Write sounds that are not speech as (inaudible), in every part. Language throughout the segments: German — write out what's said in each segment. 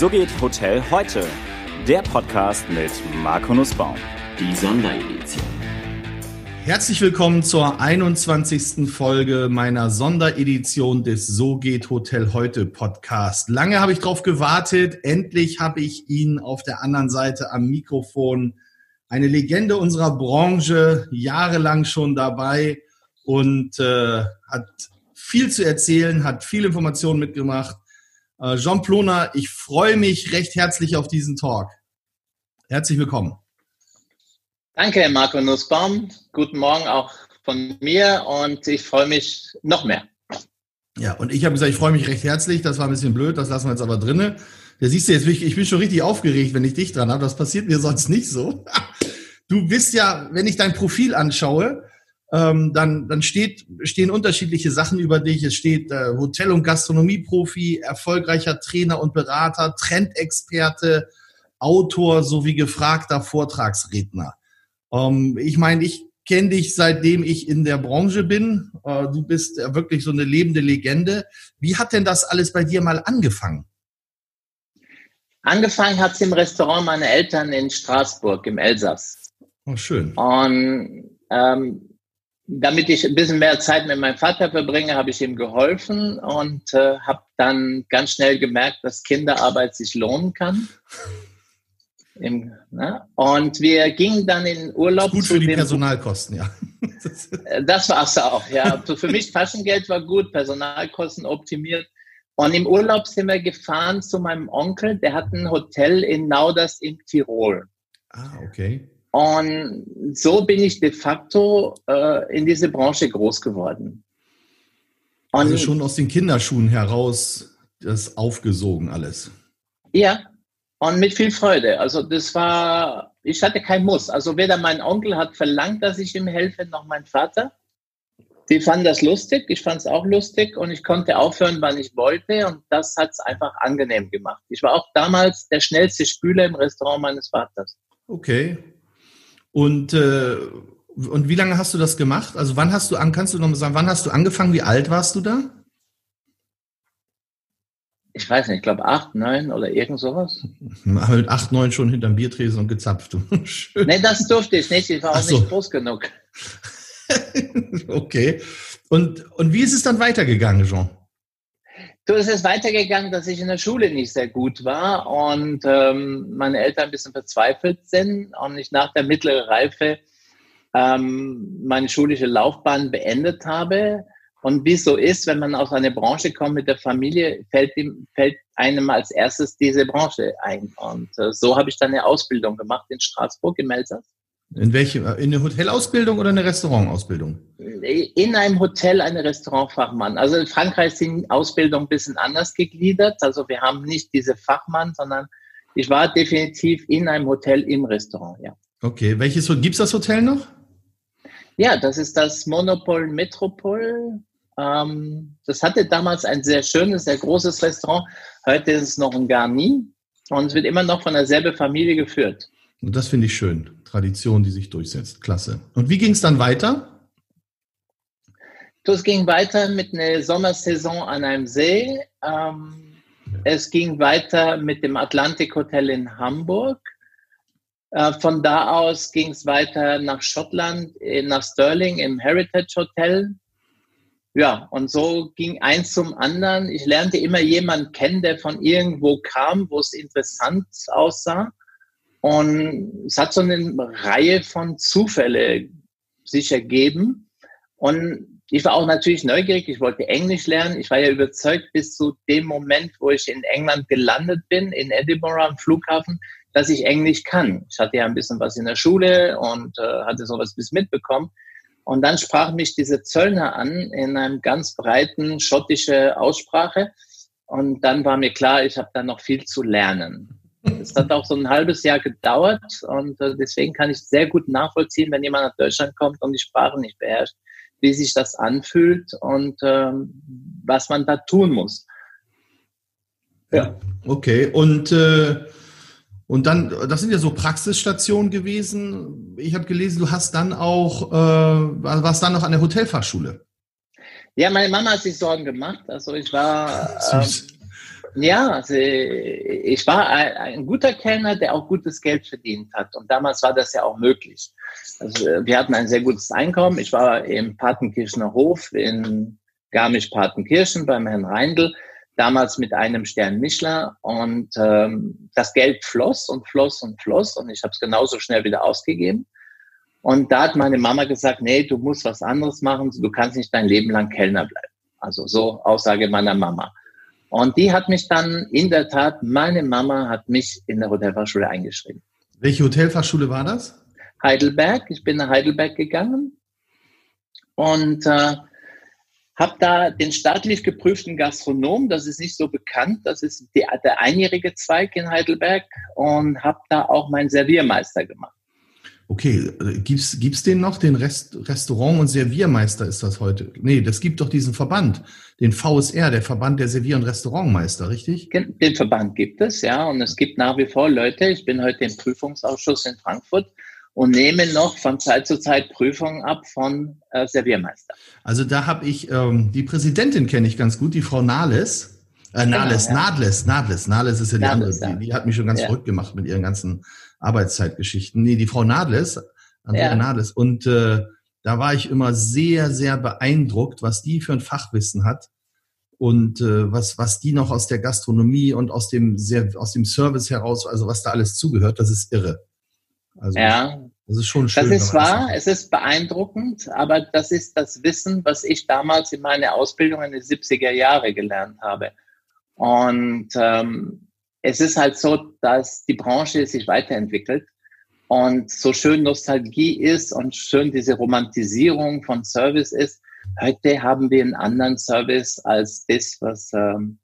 So geht Hotel heute. Der Podcast mit Marco Nussbaum. Die Sonderedition. Herzlich willkommen zur 21. Folge meiner Sonderedition des So geht Hotel heute Podcast. Lange habe ich darauf gewartet. Endlich habe ich ihn auf der anderen Seite am Mikrofon. Eine Legende unserer Branche, jahrelang schon dabei und äh, hat viel zu erzählen, hat viel Informationen mitgemacht. Äh, Jean Ploner, ich freue mich recht herzlich auf diesen Talk. Herzlich willkommen. Danke, Marco Nussbaum. Guten Morgen auch von mir und ich freue mich noch mehr. Ja, und ich habe gesagt, ich freue mich recht herzlich. Das war ein bisschen blöd, das lassen wir jetzt aber drinne. Da siehst du jetzt, ich bin schon richtig aufgeregt, wenn ich dich dran habe. Das passiert mir sonst nicht so. (laughs) Du bist ja, wenn ich dein Profil anschaue, ähm, dann, dann steht, stehen unterschiedliche Sachen über dich. Es steht äh, Hotel- und Gastronomieprofi, erfolgreicher Trainer und Berater, Trendexperte, Autor sowie gefragter Vortragsredner. Ähm, ich meine, ich kenne dich seitdem ich in der Branche bin. Äh, du bist ja wirklich so eine lebende Legende. Wie hat denn das alles bei dir mal angefangen? Angefangen hat es im Restaurant meiner Eltern in Straßburg im Elsass. Oh, schön. Und ähm, damit ich ein bisschen mehr Zeit mit meinem Vater verbringe, habe ich ihm geholfen und äh, habe dann ganz schnell gemerkt, dass Kinderarbeit sich lohnen kann. (laughs) Im, ne? Und wir gingen dann in Urlaub. Gut für die Personalkosten, ja. (laughs) Äh, das war es auch, ja. Für mich Taschengeld war gut, Personalkosten optimiert. Und im Urlaub sind wir gefahren zu meinem Onkel, der hat ein Hotel in Nauders in Tirol. Ah, okay. Und so bin ich de facto äh, in diese Branche groß geworden. Und also schon aus den Kinderschuhen heraus das aufgesogen alles. Ja, und mit viel Freude. Also das war, ich hatte kein Muss. Also weder mein Onkel hat verlangt, dass ich ihm helfe, noch mein Vater. Die fanden das lustig, ich fand es auch lustig und ich konnte aufhören, wann ich wollte und das hat es einfach angenehm gemacht. Ich war auch damals der schnellste Spüler im Restaurant meines Vaters. Okay, und, äh, und wie lange hast du das gemacht? Also wann hast du an, kannst du noch mal sagen, wann hast du angefangen? Wie alt warst du da? Ich weiß nicht, ich glaube acht, neun oder irgend sowas. (laughs) Mit acht, neun schon hinterm Biertresen und gezapft. (laughs) Schön. Nee, das durfte ich nicht. Ich war auch so. nicht groß genug. (laughs) okay. Und, und wie ist es dann weitergegangen, Jean? So ist es weitergegangen, dass ich in der Schule nicht sehr gut war und ähm, meine Eltern ein bisschen verzweifelt sind und ich nach der mittleren Reife ähm, meine schulische Laufbahn beendet habe. Und wie es so ist, wenn man aus einer Branche kommt mit der Familie, fällt, ihm, fällt einem als erstes diese Branche ein. Und äh, so habe ich dann eine Ausbildung gemacht in Straßburg im Elsass. In welche? In eine Hotelausbildung oder eine Restaurantausbildung? In einem Hotel eine Restaurantfachmann. Also in Frankreich sind Ausbildungen ein bisschen anders gegliedert. Also wir haben nicht diese Fachmann, sondern ich war definitiv in einem Hotel im Restaurant, ja. Okay, welches gibt es das Hotel noch? Ja, das ist das Monopol Metropol. Ähm, das hatte damals ein sehr schönes, sehr großes Restaurant. Heute ist es noch ein Garni und es wird immer noch von derselben Familie geführt. Und das finde ich schön. Tradition, die sich durchsetzt. Klasse. Und wie ging es dann weiter? Es ging weiter mit einer Sommersaison an einem See. Ähm, es ging weiter mit dem Atlantic Hotel in Hamburg. Äh, von da aus ging es weiter nach Schottland, nach Stirling im Heritage Hotel. Ja, und so ging eins zum anderen. Ich lernte immer jemanden kennen, der von irgendwo kam, wo es interessant aussah. Und es hat so eine Reihe von Zufälle sich ergeben. Und ich war auch natürlich neugierig. Ich wollte Englisch lernen. Ich war ja überzeugt bis zu dem Moment, wo ich in England gelandet bin, in Edinburgh am Flughafen, dass ich Englisch kann. Ich hatte ja ein bisschen was in der Schule und äh, hatte sowas bis mitbekommen. Und dann sprach mich diese Zöllner an in einem ganz breiten schottische Aussprache. Und dann war mir klar, ich habe da noch viel zu lernen. Es hat auch so ein halbes Jahr gedauert und äh, deswegen kann ich sehr gut nachvollziehen, wenn jemand nach Deutschland kommt und die Sprache nicht beherrscht, wie sich das anfühlt und ähm, was man da tun muss. Ja, okay. Und, äh, und dann, das sind ja so Praxisstationen gewesen. Ich habe gelesen, du hast dann auch, äh, warst dann noch an der Hotelfachschule. Ja, meine Mama hat sich Sorgen gemacht. Also ich war. Süß. Ja, ich war ein, guter Kellner, der auch gutes Geld verdient hat. Und damals war das ja auch möglich. Also wir hatten ein sehr gutes Einkommen. Ich war im Patenkirchener Hof in Garmisch-Partenkirchen beim Herrn Reindl, damals mit einem Stern Michelin. Und ähm, das Geld floss und floss und floss. Und ich habe es genauso schnell wieder ausgegeben. Und da hat meine Mama gesagt, nee, du musst was anderes machen. Du kannst nicht dein Leben lang Kellner bleiben. Also so Aussage meiner Mama. Und die hat mich dann in der Tat, meine Mama hat mich in der Hotelfachschule eingeschrieben. Welche Hotelfachschule war das? Heidelberg. Ich bin nach Heidelberg gegangen und äh, habe da den staatlich geprüften Gastronom, das ist nicht so bekannt, das ist die, der einjährige Zweig in Heidelberg und habe da auch meinen Serviermeister gemacht. Okay, gibt's gibt's den noch? Den Rest, Restaurant- und Serviermeister ist das heute? Nee, das gibt doch diesen Verband, den VSR, der Verband der Servier- und Restaurantmeister, richtig? Den Verband gibt es, ja. Und es gibt nach wie vor Leute, ich bin heute im Prüfungsausschuss in Frankfurt und nehme noch von Zeit zu Zeit Prüfungen ab von äh, Serviermeister. Also da habe ich, ähm, die Präsidentin kenne ich ganz gut, die Frau Nahles. Äh, Nahles, genau, ja. Nadles, Nadles, Nadles ist ja die Nadles, andere. Die, die, hat mich schon ganz ja. verrückt gemacht mit ihren ganzen Arbeitszeitgeschichten. Nee, die Frau Nadles, Andrea ja. Nadles. Und äh, da war ich immer sehr, sehr beeindruckt, was die für ein Fachwissen hat und äh, was, was die noch aus der Gastronomie und aus dem, sehr, aus dem Service heraus, also was da alles zugehört, das ist irre. Also ja. Das ist schon schön. Das ist wahr, es ist beeindruckend, aber das ist das Wissen, was ich damals in meiner Ausbildung in den 70er Jahre gelernt habe. Und ähm, es ist halt so, dass die Branche sich weiterentwickelt und so schön Nostalgie ist und schön diese Romantisierung von Service ist. Heute haben wir einen anderen Service als das, was, ähm,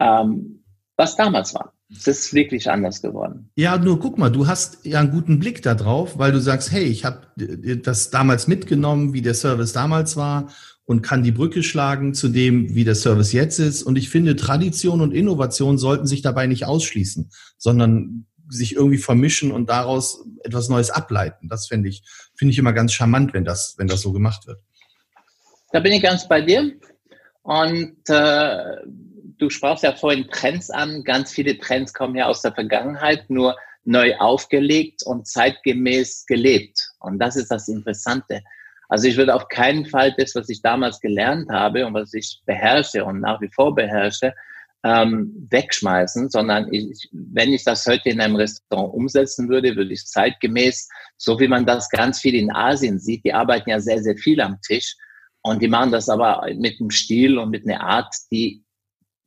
ähm, was damals war. Es ist wirklich anders geworden. Ja, nur guck mal, du hast ja einen guten Blick da drauf, weil du sagst, hey, ich habe das damals mitgenommen, wie der Service damals war und kann die Brücke schlagen zu dem, wie der Service jetzt ist. Und ich finde, Tradition und Innovation sollten sich dabei nicht ausschließen, sondern sich irgendwie vermischen und daraus etwas Neues ableiten. Das finde ich, finde ich immer ganz charmant, wenn das, wenn das so gemacht wird. Da bin ich ganz bei dir. Und äh, du sprachst ja vorhin Trends an. Ganz viele Trends kommen ja aus der Vergangenheit, nur neu aufgelegt und zeitgemäß gelebt. Und das ist das Interessante. Also ich würde auf keinen Fall das, was ich damals gelernt habe und was ich beherrsche und nach wie vor beherrsche, ähm, wegschmeißen, sondern ich, wenn ich das heute in einem Restaurant umsetzen würde, würde ich zeitgemäß, so wie man das ganz viel in Asien sieht, die arbeiten ja sehr, sehr viel am Tisch und die machen das aber mit einem Stil und mit einer Art, die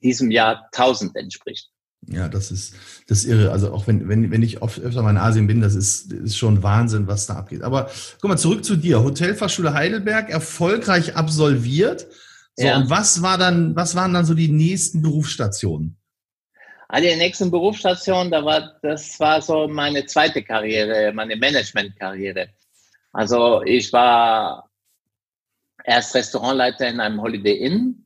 diesem Jahr 1000 entspricht. Ja, das ist das ist irre. Also auch wenn, wenn, wenn ich oft öfter mal in Asien bin, das ist, ist schon Wahnsinn, was da abgeht. Aber guck mal, zurück zu dir. Hotelfachschule Heidelberg, erfolgreich absolviert. So, ja. und was war dann, was waren dann so die nächsten Berufsstationen? Also die nächsten Berufsstationen, da war, das war so meine zweite Karriere, meine Managementkarriere. Also ich war erst Restaurantleiter in einem Holiday Inn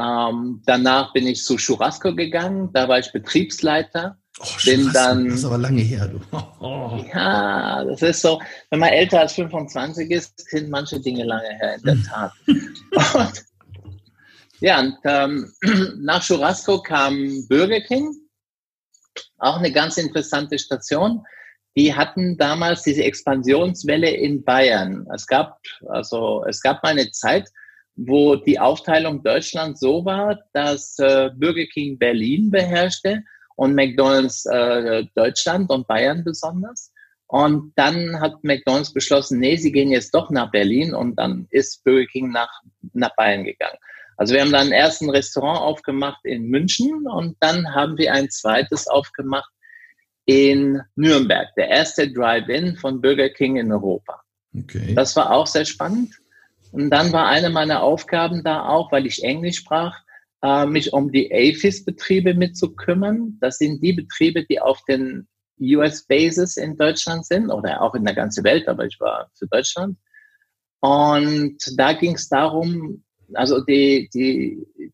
ähm, danach bin ich zu Churrasco gegangen, da war ich Betriebsleiter. Oh, bin dann, das ist aber lange her, du. Oh. (laughs) Ja, das ist so, wenn man älter als 25 ist, sind manche Dinge lange her, in der hm. Tat. und, ja, und ähm, (clears throat) nach Churrasco kam Burger King, auch eine ganz interessante Station. Die hatten damals diese Expansionswelle in Bayern. Es gab, also, es gab mal eine Zeit, wo die Aufteilung Deutschland so war, dass äh, Burger King Berlin beherrschte und McDonald's äh, Deutschland und Bayern besonders. Und dann hat McDonald's beschlossen, nee, sie gehen jetzt doch nach Berlin und dann ist Burger King nach, nach Bayern gegangen. Also wir haben dann erst ein Restaurant aufgemacht in München und dann haben wir ein zweites aufgemacht in Nürnberg, der erste Drive-In von Burger King in Europa. Okay. Das war auch sehr spannend. Und dann war eine meiner Aufgaben da auch, weil ich Englisch sprach, äh, mich um die AFIS-Betriebe mitzukümmern. Das sind die Betriebe, die auf den US-Bases in Deutschland sind oder auch in der ganzen Welt, aber ich war für Deutschland. Und da ging es darum, also die, die,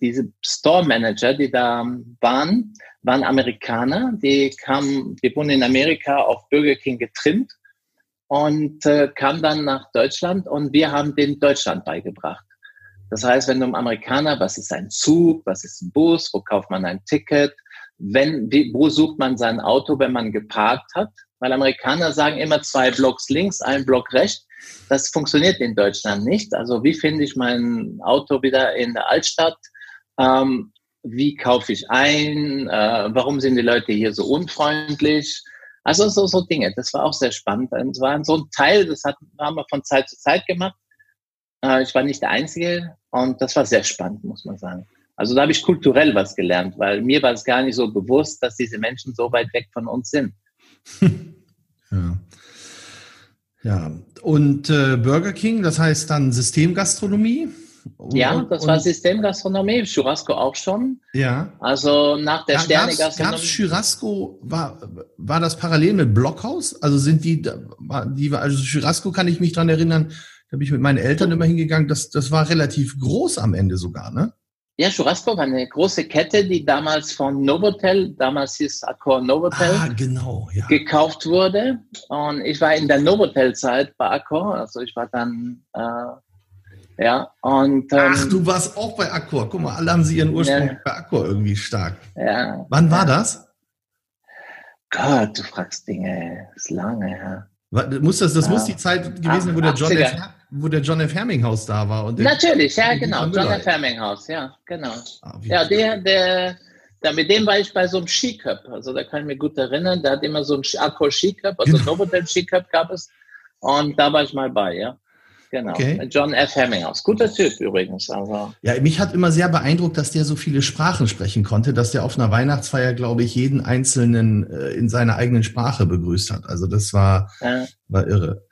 diese Store Manager, die da waren, waren Amerikaner, die kamen, die wurden in Amerika auf Burger King getrimmt und äh, kam dann nach Deutschland und wir haben den Deutschland beigebracht. Das heißt, wenn du einem Amerikaner, was ist ein Zug, was ist ein Bus, wo kauft man ein Ticket, wenn, wie, wo sucht man sein Auto, wenn man geparkt hat? Weil Amerikaner sagen immer zwei Blocks links, ein Block rechts. Das funktioniert in Deutschland nicht. Also wie finde ich mein Auto wieder in der Altstadt? Ähm, wie kaufe ich ein? Äh, warum sind die Leute hier so unfreundlich? Also so, so Dinge. Das war auch sehr spannend. Das war so ein Teil, das hat, haben wir von Zeit zu Zeit gemacht. Äh, ich war nicht der Einzige und das war sehr spannend, muss man sagen. Also da habe ich kulturell was gelernt, weil mir war es gar nicht so bewusst, dass diese Menschen so weit weg von uns sind. (laughs) ja. Ja, und äh, Burger King, das heißt dann Systemgastronomie? Ja, das und, war Systemgastronomie, Churrasco auch schon. Ja. Also nach der ja, Sterne-Gastronomie. Gab es Churrasco, war, war das parallel mit Blockhaus? Also sind die, die also Churrasco kann ich mich dran erinnern, da bin ich mit meinen Eltern immer hingegangen, das, das war relativ groß am Ende sogar, ne? Ja, Churrasco war eine große Kette, die damals von Novotel, damals hieß Accor Novotel, ah, genau, ja. gekauft wurde. Und ich war in der Novotel-Zeit bei Accor, also ich war dann, äh, ja, und... Ähm, Ach, du warst auch bei Accor. Guck mal, alle haben sie ihren Ursprung ja. bei Accor irgendwie stark. Ja. Wann war das? Gott, du fragst Dinge, ist lange her. Muss das, das ja. muss die Zeit gewesen sein, wo der John F wo der John F. Herminghaus da war. Und Natürlich, ja, genau. John F. Herminghaus, ja, genau. Ah, ja, der, der, der, mit dem war ich bei so einem Skicup. Also da kann ich mich gut erinnern. Der hat immer so ein Accor Skicup, also genau. Novotel Skicup gab es. Und da war ich mal bei, ja. Genau. Okay. John F. Hemminghaus. Guter Typ übrigens. Also. Ja, mich hat immer sehr beeindruckt, dass der so viele Sprachen sprechen konnte, dass der auf einer Weihnachtsfeier, glaube ich, jeden Einzelnen äh, in seiner eigenen Sprache begrüßt hat. Also das war, ja. war irre.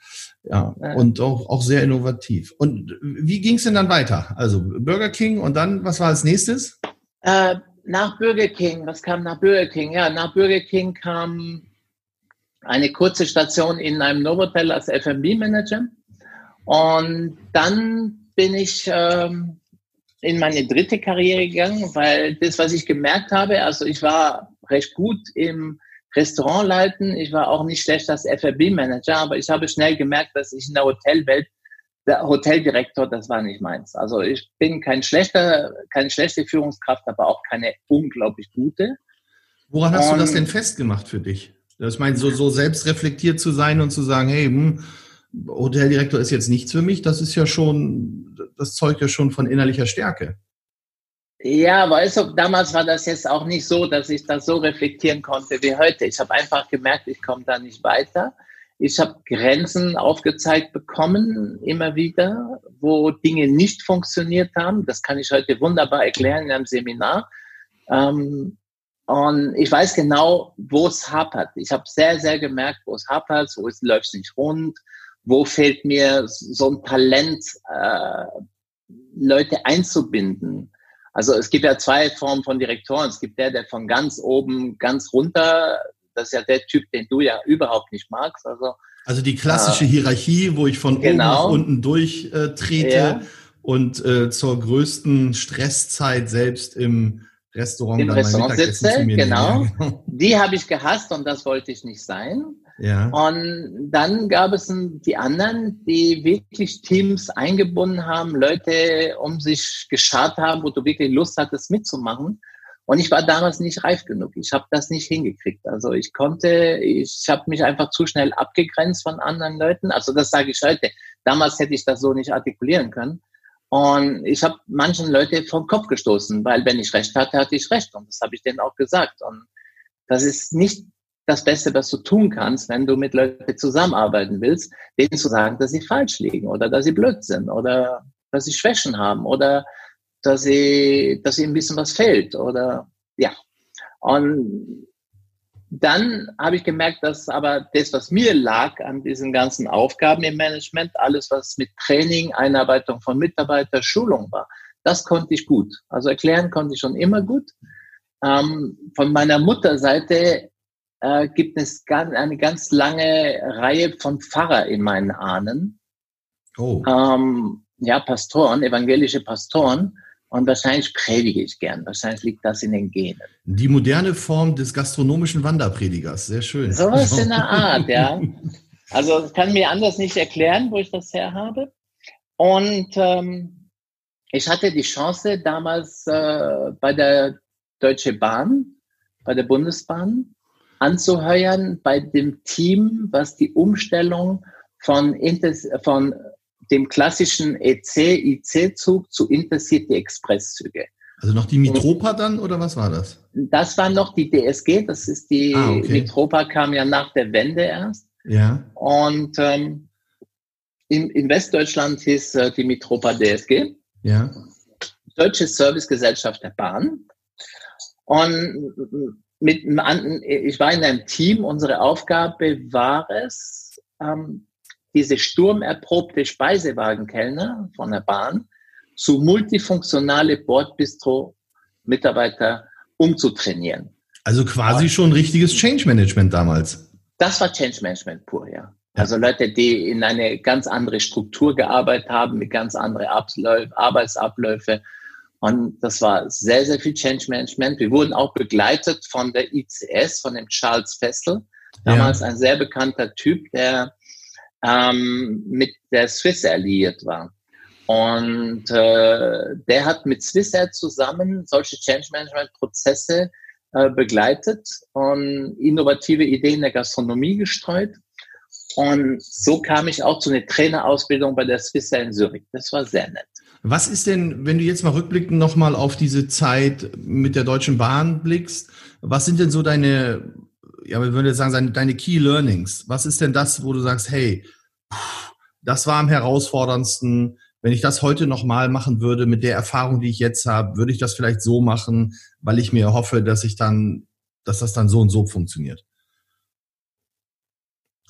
Ja, ja, und auch, auch sehr innovativ. Und wie ging es denn dann weiter? Also Burger King und dann, was war als nächstes? Äh, nach Burger King, was kam nach Burger King? Ja, nach Burger King kam eine kurze Station in einem Novotel als F&B-Manager. Und dann bin ich ähm, in meine dritte Karriere gegangen, weil das, was ich gemerkt habe, also ich war recht gut im Restaurant leiten. Ich war auch nicht schlecht als FRB-Manager, aber ich habe schnell gemerkt, dass ich in der Hotelwelt, der Hoteldirektor, das war nicht meins. Also ich bin kein schlechter, keine schlechte Führungskraft, aber auch keine unglaublich gute. Woran hast und, du das denn festgemacht für dich? Das meine, so, so selbstreflektiert zu sein und zu sagen, hey, hm, Hoteldirektor ist jetzt nichts für mich, das ist ja schon, das zeugt ja schon von innerlicher Stärke. Ja, weißt du, damals war das jetzt auch nicht so, dass ich das so reflektieren konnte wie heute. Ich habe einfach gemerkt, ich komme da nicht weiter. Ich habe Grenzen aufgezeigt bekommen, immer wieder, wo Dinge nicht funktioniert haben. Das kann ich heute wunderbar erklären in einem Seminar. Ähm, und ich weiß genau, wo es hapert. Ich habe sehr, sehr gemerkt, wo es hapert, wo es läuft nicht rund, wo fehlt mir so ein Talent, äh, Leute einzubinden also es gibt ja zwei Formen von Direktoren. Es gibt der, der von ganz oben ganz runter, das ist ja der Typ, den du ja überhaupt nicht magst. Also, also die klassische äh, Hierarchie, wo ich von genau. oben nach unten durchtrete äh, ja. und äh, zur größten Stresszeit selbst im Restaurant, Im Restaurant sitze. Genau. (laughs) Die habe ich gehasst und das wollte ich nicht sein. Ja. Und dann gab es die anderen, die wirklich Teams eingebunden haben, Leute um sich geschart haben, wo du wirklich Lust hattest mitzumachen. Und ich war damals nicht reif genug. Ich habe das nicht hingekriegt. Also ich konnte, ich habe mich einfach zu schnell abgegrenzt von anderen Leuten. Also das sage ich heute. Damals hätte ich das so nicht artikulieren können. Und ich habe manchen Leute vom Kopf gestoßen, weil wenn ich recht hatte, hatte ich recht. Und das habe ich denen auch gesagt. Und das ist nicht das Beste, was du tun kannst, wenn du mit Leuten zusammenarbeiten willst, denen zu sagen, dass sie falsch liegen oder dass sie blöd sind oder dass sie Schwächen haben oder dass sie, dass ihnen ein bisschen was fehlt oder ja. Und dann habe ich gemerkt, dass aber das, was mir lag an diesen ganzen Aufgaben im Management, alles, was mit Training, Einarbeitung von Mitarbeitern, Schulung war, das konnte ich gut. Also erklären konnte ich schon immer gut. Ähm, von meiner Mutterseite äh, gibt es ganz, eine ganz lange Reihe von Pfarrer in meinen Ahnen. Oh. Ähm, ja, Pastoren, evangelische Pastoren. Und wahrscheinlich predige ich gern. Wahrscheinlich liegt das in den Genen. Die moderne Form des gastronomischen Wanderpredigers. Sehr schön. So was in der (laughs) Art, ja. Also ich kann mir anders nicht erklären, wo ich das her habe. Und ähm, ich hatte die Chance damals äh, bei der Deutsche Bahn, bei der Bundesbahn, anzuheuern bei dem Team, was die Umstellung von, von dem klassischen EC-IC-Zug zu Intercity-Express-Züge. Also noch die Mitropa dann oder was war das? Das war noch die DSG, das ist die ah, okay. Mitropa kam ja nach der Wende erst. Ja. Und ähm, in, in Westdeutschland hieß äh, die Mitropa DSG. Ja. Deutsche Servicegesellschaft der Bahn. Und mit ich war in einem Team, unsere Aufgabe war es, ähm, diese sturmerprobte Speisewagenkellner von der Bahn zu multifunktionale Bordbistro-Mitarbeiter umzutrainieren. Also quasi schon richtiges Change Management damals. Das war Change Management pur, ja. Also Leute, die in eine ganz andere Struktur gearbeitet haben, mit ganz anderen Arbeitsabläufe. Und das war sehr, sehr viel Change Management. Wir wurden auch begleitet von der ICS, von dem Charles Fessel. Damals ja. ein sehr bekannter Typ, der ähm, mit der Swiss alliiert war. Und äh, der hat mit Swissair zusammen solche Change Management Prozesse äh, begleitet und innovative Ideen der Gastronomie gestreut. Und so kam ich auch zu einer Trainerausbildung bei der Swissair in Zürich. Das war sehr nett. Was ist denn, wenn du jetzt mal rückblickend nochmal auf diese Zeit mit der Deutschen Bahn blickst, was sind denn so deine, ja, wir würden jetzt sagen, deine Key Learnings? Was ist denn das, wo du sagst, hey, das war am herausforderndsten, wenn ich das heute nochmal machen würde, mit der Erfahrung, die ich jetzt habe, würde ich das vielleicht so machen, weil ich mir hoffe, dass ich dann, dass das dann so und so funktioniert.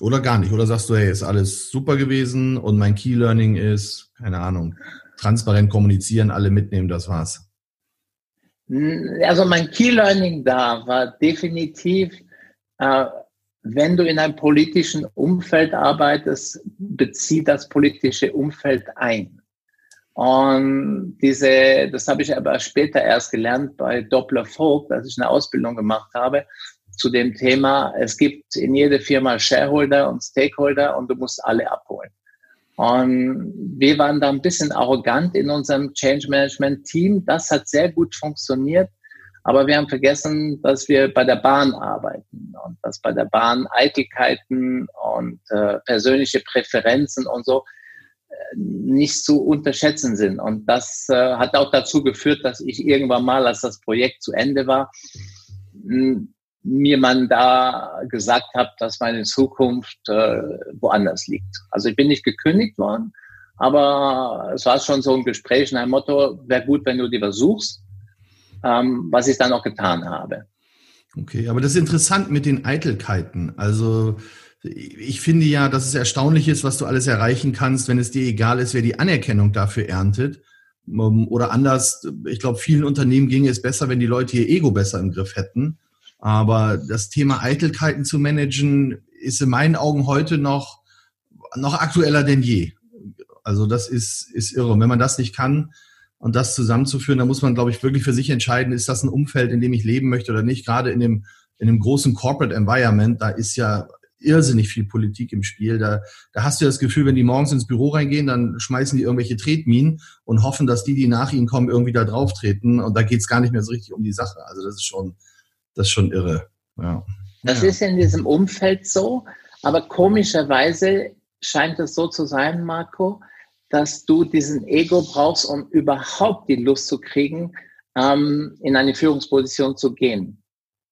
Oder gar nicht. Oder sagst du, hey, ist alles super gewesen und mein Key Learning ist, keine Ahnung, transparent kommunizieren, alle mitnehmen, das war's. Also mein Key Learning da war definitiv, äh, wenn du in einem politischen Umfeld arbeitest, bezieh das politische Umfeld ein. Und diese, das habe ich aber später erst gelernt bei Doppler Vogt, als ich eine Ausbildung gemacht habe, zu dem Thema, es gibt in jeder Firma Shareholder und Stakeholder und du musst alle abholen. Und wir waren da ein bisschen arrogant in unserem Change Management Team. Das hat sehr gut funktioniert. Aber wir haben vergessen, dass wir bei der Bahn arbeiten und dass bei der Bahn Eitelkeiten und äh, persönliche Präferenzen und so nicht zu unterschätzen sind. Und das äh, hat auch dazu geführt, dass ich irgendwann mal, als das Projekt zu Ende war, mir man da gesagt hat, dass meine Zukunft äh, woanders liegt. Also ich bin nicht gekündigt worden, aber es war schon so ein Gespräch in einem Motto, wäre gut, wenn du dir was suchst, ähm, was ich dann auch getan habe. Okay, aber das ist interessant mit den Eitelkeiten. Also ich finde ja, dass es erstaunlich ist, was du alles erreichen kannst, wenn es dir egal ist, wer die Anerkennung dafür erntet. Ähm, oder anders, ich glaube, vielen Unternehmen ginge es besser, wenn die Leute ihr Ego besser im Griff hätten. Aber das Thema Eitelkeiten zu managen, ist in meinen Augen heute noch, noch aktueller denn je. Also das ist, ist irre. Und wenn man das nicht kann und das zusammenzuführen, dann muss man, glaube ich, wirklich für sich entscheiden, ist das ein Umfeld, in dem ich leben möchte oder nicht. Gerade in dem, in dem großen Corporate Environment, da ist ja irrsinnig viel Politik im Spiel. Da, da hast du das Gefühl, wenn die morgens ins Büro reingehen, dann schmeißen die irgendwelche Tretminen und hoffen, dass die, die nach ihnen kommen, irgendwie da drauf treten. Und da geht es gar nicht mehr so richtig um die Sache. Also das ist schon, das ist schon irre. Ja. Das ja. ist in diesem Umfeld so, aber komischerweise scheint es so zu sein, Marco, dass du diesen Ego brauchst, um überhaupt die Lust zu kriegen, ähm, in eine Führungsposition zu gehen.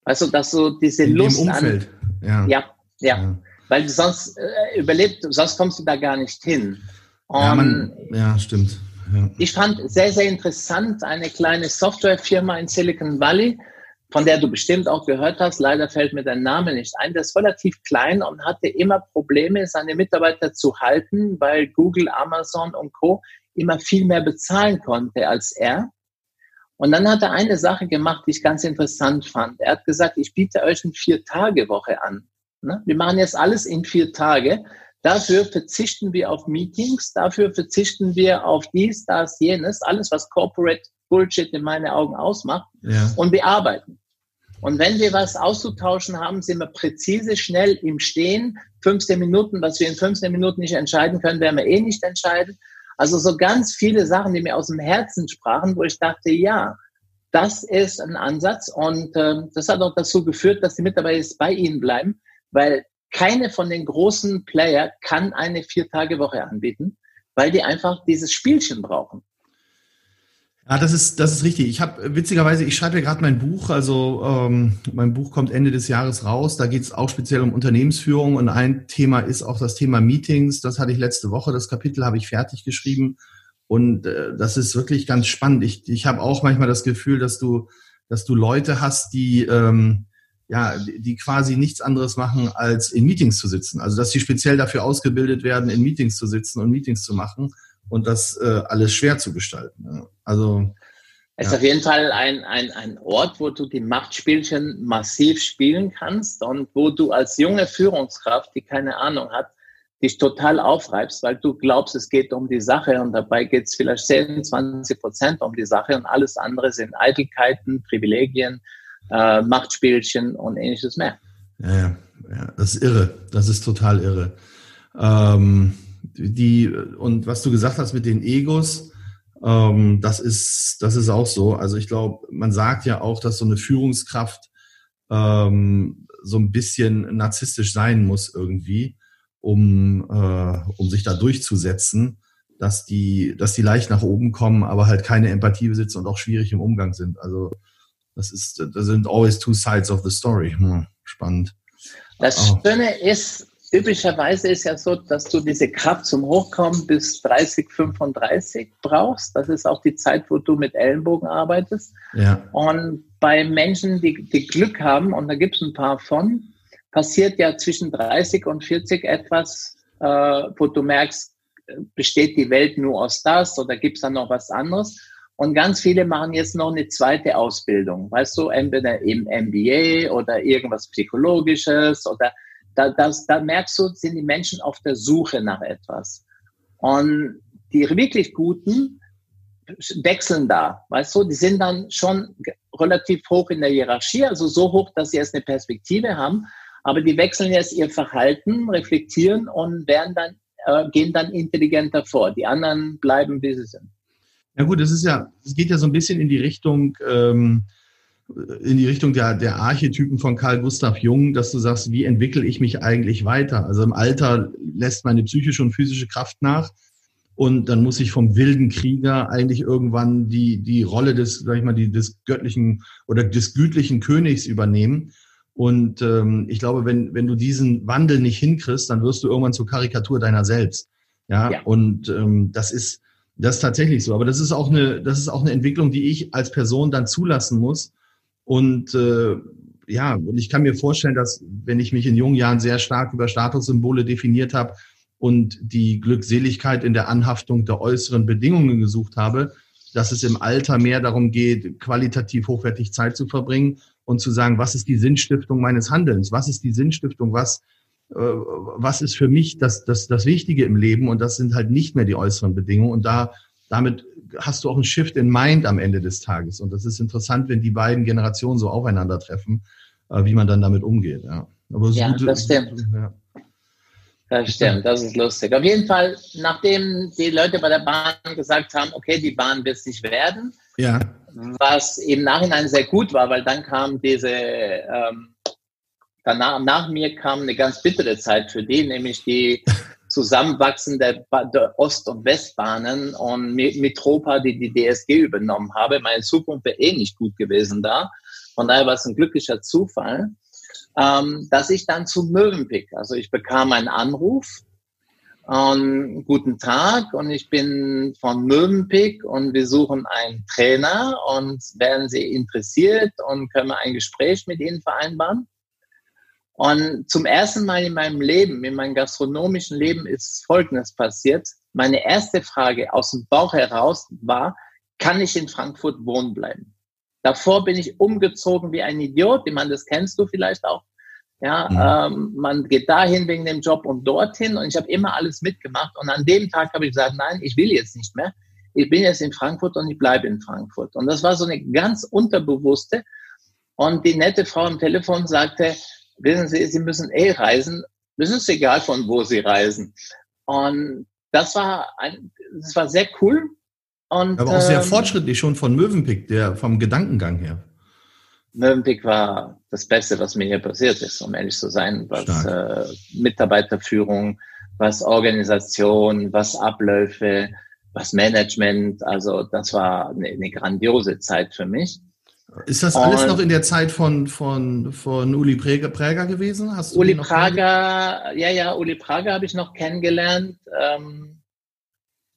Also, dass du diese in Lust an, ja. ja, ja, ja. weil sonst äh, überlebt, sonst kommst du da gar nicht hin. Und ja, man, ja, stimmt. Ja. Ich fand sehr, sehr interessant eine kleine Softwarefirma in Silicon Valley, von der du bestimmt auch gehört hast. Leider fällt mir dein Name nicht ein. Der ist relativ klein und hatte immer Probleme, seine Mitarbeiter zu halten, weil Google, Amazon und Co. immer viel mehr bezahlen konnte als er. Und dann hat er eine Sache gemacht, die ich ganz interessant fand. Er hat gesagt, ich biete euch eine Vier-Tage-Woche an. Ne? Wir machen jetzt alles in vier Tage. Dafür verzichten wir auf Meetings, dafür verzichten wir auf dies, das, jenes, alles, was Corporate Bullshit in meinen Augen ausmacht. Ja. Und wir arbeiten. Und wenn wir was auszutauschen haben, sind wir präzise, schnell im Stehen. 15 Minuten, was wir in 15 Minuten nicht entscheiden können, werden wir eh nicht entscheiden. Also so ganz viele Sachen, die mir aus dem Herzen sprachen, wo ich dachte, ja, das ist ein Ansatz und äh, das hat auch dazu geführt, dass die Mitarbeiter jetzt bei Ihnen bleiben, weil keine von den großen Player kann eine Vier-Tage-Woche anbieten, weil die einfach dieses Spielchen brauchen. Ja, das ist, das ist richtig. Ich habe witzigerweise, ich schreibe ja gerade mein Buch, also ähm, mein Buch kommt Ende des Jahres raus. Da geht es auch speziell um Unternehmensführung und ein Thema ist auch das Thema Meetings. Das hatte ich letzte Woche, das Kapitel habe ich fertig geschrieben und äh, das ist wirklich ganz spannend. Ich, ich habe auch manchmal das Gefühl, dass du, dass du Leute hast, die ähm, ja, die quasi nichts anderes machen, als in Meetings zu sitzen. Also dass sie speziell dafür ausgebildet werden, in Meetings zu sitzen und Meetings zu machen und das äh, alles schwer zu gestalten. Ja. Also es ist auf jeden Fall ein, ein, ein Ort, wo du die Machtspielchen massiv spielen kannst und wo du als junge Führungskraft, die keine Ahnung hat, dich total aufreibst, weil du glaubst, es geht um die Sache und dabei geht es vielleicht 10, 20 Prozent um die Sache und alles andere sind Eitelkeiten, Privilegien, äh, Machtspielchen und ähnliches mehr. Ja, ja, das ist irre. Das ist total irre. Ähm, die, und was du gesagt hast mit den Egos, ähm, das ist, das ist auch so. Also ich glaube, man sagt ja auch, dass so eine Führungskraft ähm, so ein bisschen narzisstisch sein muss irgendwie, um, äh, um sich da durchzusetzen, dass die, dass die leicht nach oben kommen, aber halt keine Empathie besitzen und auch schwierig im Umgang sind. Also das ist, da sind always two sides of the story. Hm, spannend. Das oh. Schöne ist, üblicherweise ist ja so, dass du diese Kraft zum Hochkommen bis 30, 35 brauchst. Das ist auch die Zeit, wo du mit Ellenbogen arbeitest. Ja. Und bei Menschen, die, die Glück haben, und da gibt es ein paar von, passiert ja zwischen 30 und 40 etwas, äh, wo du merkst, besteht die Welt nur aus das oder gibt es da noch was anderes? Und ganz viele machen jetzt noch eine zweite Ausbildung, weißt du, entweder im MBA oder irgendwas Psychologisches oder da, das, da merkst du, sind die Menschen auf der Suche nach etwas. Und die wirklich Guten wechseln da, weißt du, die sind dann schon relativ hoch in der Hierarchie, also so hoch, dass sie jetzt eine Perspektive haben, aber die wechseln jetzt ihr Verhalten, reflektieren und werden dann, äh, gehen dann intelligenter vor. Die anderen bleiben, wie sie sind. Ja gut, das ist ja, es geht ja so ein bisschen in die Richtung, ähm, in die Richtung der, der Archetypen von Carl Gustav Jung, dass du sagst, wie entwickle ich mich eigentlich weiter? Also im Alter lässt meine psychische und physische Kraft nach und dann muss ich vom wilden Krieger eigentlich irgendwann die, die Rolle des, sag ich mal, die, des göttlichen oder des gütlichen Königs übernehmen. Und ähm, ich glaube, wenn, wenn du diesen Wandel nicht hinkriegst, dann wirst du irgendwann zur Karikatur deiner selbst. Ja, ja. und ähm, das ist, das ist tatsächlich so. Aber das ist auch eine, das ist auch eine Entwicklung, die ich als Person dann zulassen muss. Und äh, ja, und ich kann mir vorstellen, dass wenn ich mich in jungen Jahren sehr stark über Statussymbole definiert habe und die Glückseligkeit in der Anhaftung der äußeren Bedingungen gesucht habe, dass es im Alter mehr darum geht, qualitativ hochwertig Zeit zu verbringen und zu sagen, was ist die Sinnstiftung meines Handelns? Was ist die Sinnstiftung? Was, äh, was ist für mich das, das, das Wichtige im Leben? Und das sind halt nicht mehr die äußeren Bedingungen. Und da, damit hast du auch einen Shift in Mind am Ende des Tages. Und das ist interessant, wenn die beiden Generationen so aufeinandertreffen, äh, wie man dann damit umgeht. Ja, Aber ja gute, das stimmt. Ja. Das stimmt, das ist lustig. Auf jeden Fall, nachdem die Leute bei der Bahn gesagt haben, okay, die Bahn wird es nicht werden, ja. was im Nachhinein sehr gut war, weil dann kam diese ähm, danach, nach mir kam eine ganz bittere Zeit für die, nämlich die Zusammenwachsen der, der Ost- und Westbahnen und Mitropa, die die DSG übernommen habe. Meine Zukunft wäre eh nicht gut gewesen da. Von daher war es ein glücklicher Zufall, ähm, dass ich dann zu Mövenpick, also ich bekam einen Anruf, und guten Tag und ich bin von Mövenpick und wir suchen einen Trainer und werden Sie interessiert und können wir ein Gespräch mit Ihnen vereinbaren? Und zum ersten Mal in meinem Leben, in meinem gastronomischen Leben ist Folgendes passiert. Meine erste Frage aus dem Bauch heraus war, kann ich in Frankfurt wohnen bleiben? Davor bin ich umgezogen wie ein Idiot. Ich meine, das kennst du vielleicht auch. Ja, mhm. ähm, man geht dahin wegen dem Job und dorthin und ich habe immer alles mitgemacht. Und an dem Tag habe ich gesagt, nein, ich will jetzt nicht mehr. Ich bin jetzt in Frankfurt und ich bleibe in Frankfurt. Und das war so eine ganz unterbewusste. Und die nette Frau am Telefon sagte, wissen Sie, Sie müssen eh reisen. Es ist egal, von wo Sie reisen. Und das war ein, das war sehr cool. Und, Aber auch sehr ähm, fortschrittlich schon von Mövenpick, der vom Gedankengang her. Mövenpick war das Beste, was mir hier passiert ist, um ehrlich zu sein, was äh, Mitarbeiterführung, was Organisation, was Abläufe, was Management. Also das war eine, eine grandiose Zeit für mich. Ist das alles Und- noch in der Zeit von, von, von Uli Präger, gewesen? Hast du Uli Prager, ja, ja, Uli Prager habe ich noch kennengelernt. Ähm,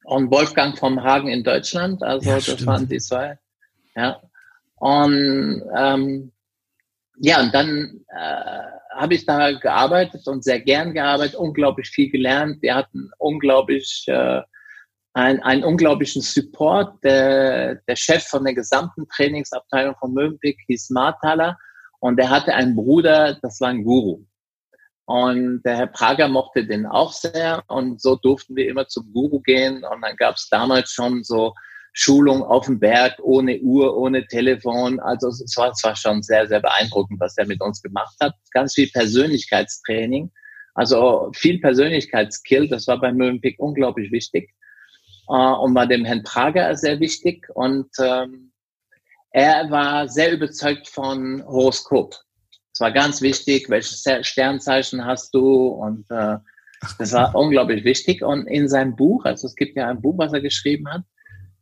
und Wolfgang vom Hagen in Deutschland. Also Ja, das stimmt. waren die zwei. Ja. Und ähm, ja, und dann äh, habe ich da gearbeitet und sehr gern gearbeitet, unglaublich viel gelernt. Wir hatten unglaublich äh, ein, einen unglaublichen Support. Der, der Chef von der gesamten Trainingsabteilung von Mövenpick hieß Marthaler und der hatte einen Bruder, das war ein Guru. Und der Herr Prager mochte den auch sehr und so durften wir immer zum Guru gehen und dann gab es damals schon so Schulung auf dem Berg, ohne Uhr, ohne Telefon. Also es war, es war schon sehr, sehr beeindruckend, was er mit uns gemacht hat. Ganz viel Persönlichkeitstraining, also viel Persönlichkeitskill, das war bei Mövenpick unglaublich wichtig und war dem Herrn Prager sehr wichtig. Und ähm, er war sehr überzeugt von Horoskop. Es war ganz wichtig, welches Sternzeichen hast du und äh, das war unglaublich wichtig. Und in seinem Buch, also es gibt ja ein Buch, was er geschrieben hat,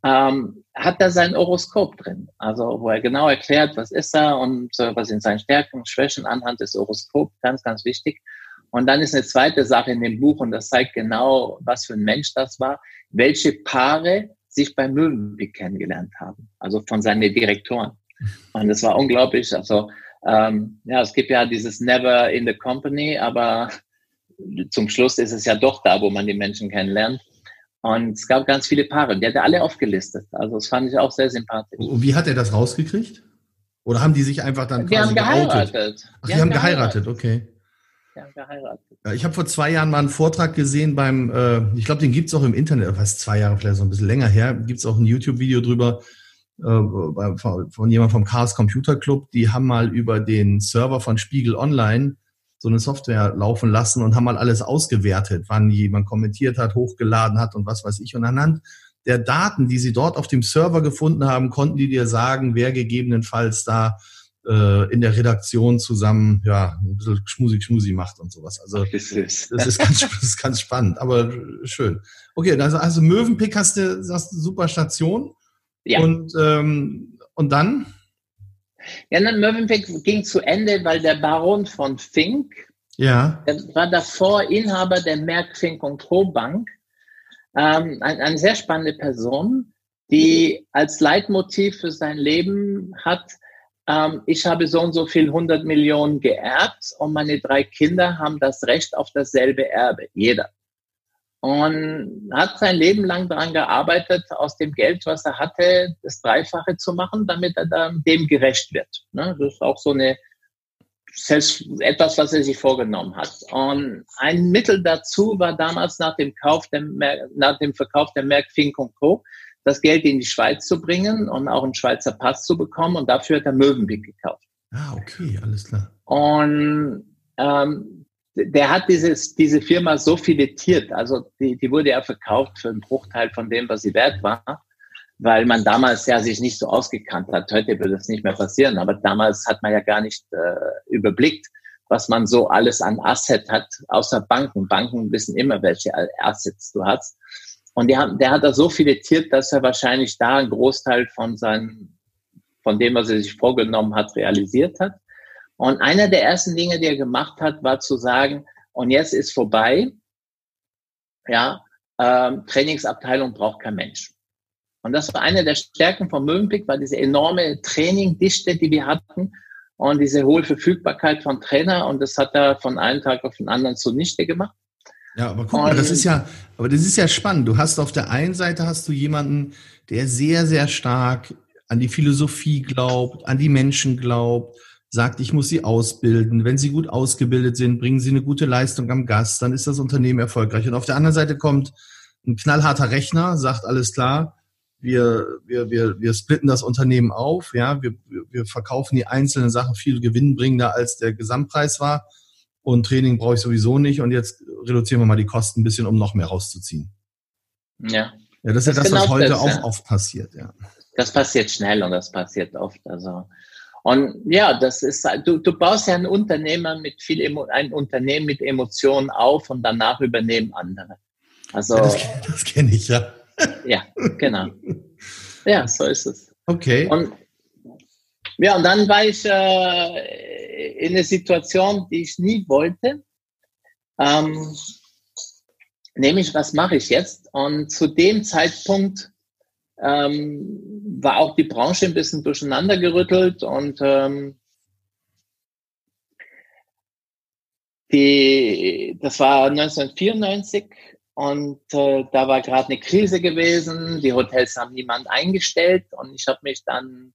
ähm, hat er sein Horoskop drin. Also wo er genau erklärt, was ist er und äh, was sind seine Stärken und Schwächen anhand des Horoskops. Ganz, ganz wichtig. Und dann ist eine zweite Sache in dem Buch und das zeigt genau, was für ein Mensch das war, welche Paare sich bei Mövenpick kennengelernt haben. Also von seinen Direktoren. Und das war unglaublich. Also ähm, ja, es gibt ja dieses Never in the Company, aber zum Schluss ist es ja doch da, wo man die Menschen kennenlernt. Und es gab ganz viele Paare. Die hat er alle aufgelistet. Also das fand ich auch sehr sympathisch. Und wie hat er das rausgekriegt? Oder haben die sich einfach dann Die quasi haben geoutet? geheiratet. Ach, die, haben geheiratet, okay. Haben geheiratet. Ich habe vor zwei Jahren mal einen Vortrag gesehen beim, äh, ich glaube, den gibt's auch im Internet, was zwei Jahre, vielleicht so ein bisschen länger her, gibt's auch ein YouTube-Video drüber äh, von jemand vom Chaos Computer Club. Die haben mal über den Server von Spiegel Online so eine Software laufen lassen und haben mal alles ausgewertet, wann jemand kommentiert hat, hochgeladen hat und was weiß ich. Und anhand der Daten, die sie dort auf dem Server gefunden haben, konnten die dir sagen, wer gegebenenfalls da äh, in der Redaktion zusammen ja ein bisschen schmusi schmusi macht und sowas. Also das ist ganz, das (laughs) ist ganz spannend, aber schön. Okay, also, also Mövenpick hast du, hast du super Station. Ja. Und, ähm, und dann? Ja, dann Mövenpick ging zu Ende, weil der Baron von Fink, Ja. der war davor Inhaber der Merck Fink und Co. Bank. Ähm, ein, eine sehr spannende Person, die als Leitmotiv für sein Leben hat, ähm, ich habe so und so viel 100 Millionen geerbt und meine drei Kinder haben das Recht auf dasselbe Erbe, jeder. Und hat sein Leben lang daran gearbeitet, aus dem Geld, was er hatte, das Dreifache zu machen, damit er dem gerecht wird. Ne? Das ist auch so eine selbst etwas, was er sich vorgenommen hat. Und ein Mittel dazu war damals nach dem Kauf der, nach dem Verkauf der Merck Fink Co. das Geld in die Schweiz zu bringen und auch einen Schweizer Pass zu bekommen. Und dafür hat er Mövenpick gekauft. Ah, okay, alles klar. Und ähm, der hat dieses, diese Firma so filetiert. Also die, die wurde ja verkauft für einen Bruchteil von dem, was sie wert war, weil man damals ja sich nicht so ausgekannt hat. Heute würde das nicht mehr passieren, aber damals hat man ja gar nicht äh, überblickt, was man so alles an Asset hat, außer Banken. Banken wissen immer, welche Assets du hast. Und haben, der hat das so filetiert, dass er wahrscheinlich da einen Großteil von seinen, von dem, was er sich vorgenommen hat, realisiert hat. Und einer der ersten Dinge, die er gemacht hat, war zu sagen, und jetzt ist vorbei, ja, ähm, Trainingsabteilung braucht kein Mensch. Und das war eine der Stärken von Mövenpick, war diese enorme Trainingdichte, die wir hatten und diese hohe Verfügbarkeit von Trainer. Und das hat er von einem Tag auf den anderen zunichte gemacht. Ja, aber guck mal, das ist ja, aber das ist ja spannend. Du hast auf der einen Seite hast du jemanden, der sehr, sehr stark an die Philosophie glaubt, an die Menschen glaubt, sagt, ich muss sie ausbilden. Wenn sie gut ausgebildet sind, bringen sie eine gute Leistung am Gast, dann ist das Unternehmen erfolgreich. Und auf der anderen Seite kommt ein knallharter Rechner, sagt alles klar, wir, wir, wir, wir splitten das Unternehmen auf, ja, wir, wir verkaufen die einzelnen Sachen viel gewinnbringender als der Gesamtpreis war. Und Training brauche ich sowieso nicht. Und jetzt reduzieren wir mal die Kosten ein bisschen, um noch mehr rauszuziehen. Ja. Ja, das ist ja das, genau was heute das, auch ja. oft passiert, ja. Das passiert schnell und das passiert oft. Also. Und ja, das ist, du, du baust ja ein Unternehmer mit viel, ein Unternehmen mit Emotionen auf und danach übernehmen andere. Also. Ja, das, das kenne ich, ja. (laughs) Ja, genau. Ja, so ist es. Okay. Und, ja, und dann war ich äh, in einer Situation, die ich nie wollte. Ähm, nämlich, was mache ich jetzt? Und zu dem Zeitpunkt ähm, war auch die Branche ein bisschen durcheinander gerüttelt und ähm, die, das war 1994 und äh, da war gerade eine Krise gewesen. Die Hotels haben niemand eingestellt und ich habe mich dann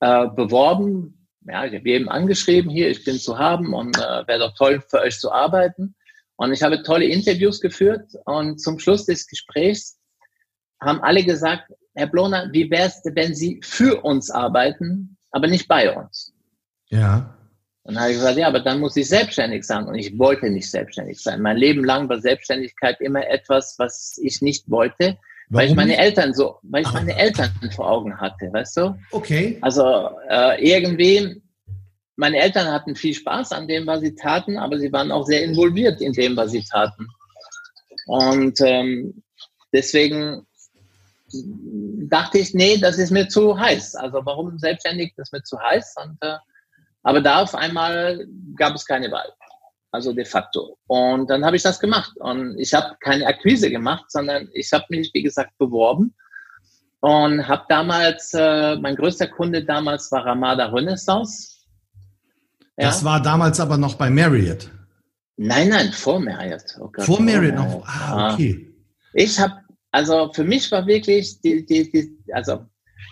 äh, beworben. Ja, ich habe eben angeschrieben, hier, ich bin zu haben und äh, wäre doch toll für euch zu arbeiten. Und ich habe tolle Interviews geführt und zum Schluss des Gesprächs haben alle gesagt, Herr Bloner, wie wäre es, wenn Sie für uns arbeiten, aber nicht bei uns? Ja. Und dann habe ich gesagt, ja, aber dann muss ich selbstständig sein. Und ich wollte nicht selbstständig sein. Mein Leben lang war Selbstständigkeit immer etwas, was ich nicht wollte, Warum weil ich meine? Eltern so, weil ich meine Eltern vor Augen hatte, weißt du? Okay. Also äh, irgendwie, meine Eltern hatten viel Spaß an dem, was sie taten, aber sie waren auch sehr involviert in dem, was sie taten. Und ähm, deswegen dachte ich, nee, das ist mir zu heiß. Also warum selbstständig, das ist mir zu heiß. Und äh, aber da auf einmal gab es keine Wahl. Also de facto. Und dann habe ich das gemacht. Und ich habe keine Akquise gemacht, sondern ich habe mich, wie gesagt, beworben und habe damals, äh, mein größter Kunde damals war Ramada Renaissance. Ja. Das war damals aber noch bei Marriott. Nein, nein, vor Marriott. Oh Gott, vor Marriott noch. Ah, okay. Ich habe, also für mich war wirklich die, die, die also,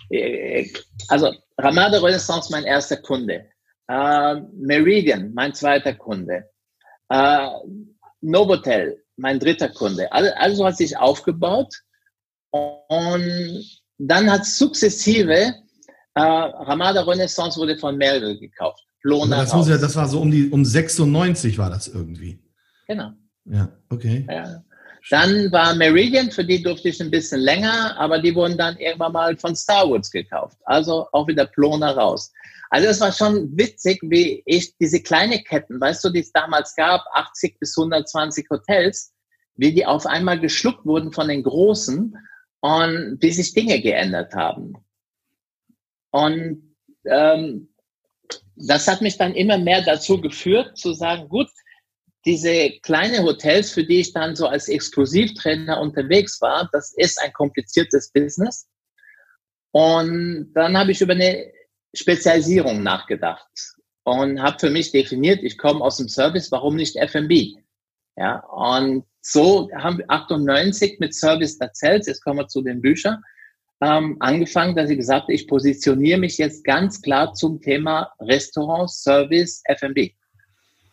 äh, also Ramada Renaissance mein erster Kunde. Äh, Meridian, mein zweiter Kunde. Äh, Novotel, mein dritter Kunde. Also hat sich aufgebaut und dann hat sukzessive äh, Ramada Renaissance wurde von Melville gekauft. Plona das, muss ja, das war so um die um 96 war das irgendwie. Genau. Ja, okay. Ja. Dann war Meridian, für die durfte ich ein bisschen länger, aber die wurden dann irgendwann mal von Star Wars gekauft. Also auch wieder Plona raus. Also es war schon witzig, wie ich diese kleine Ketten, weißt du, die es damals gab, 80 bis 120 Hotels, wie die auf einmal geschluckt wurden von den Großen und wie sich Dinge geändert haben. Und ähm, das hat mich dann immer mehr dazu geführt, zu sagen, gut, diese kleine Hotels, für die ich dann so als Exklusivtrainer unterwegs war, das ist ein kompliziertes Business. Und dann habe ich über eine Spezialisierung nachgedacht und habe für mich definiert, ich komme aus dem Service, warum nicht F&B? Ja, und so haben wir 98 mit Service erzählt, jetzt kommen wir zu den Büchern, ähm, angefangen, dass ich gesagt habe, ich positioniere mich jetzt ganz klar zum Thema Restaurant, Service, F&B.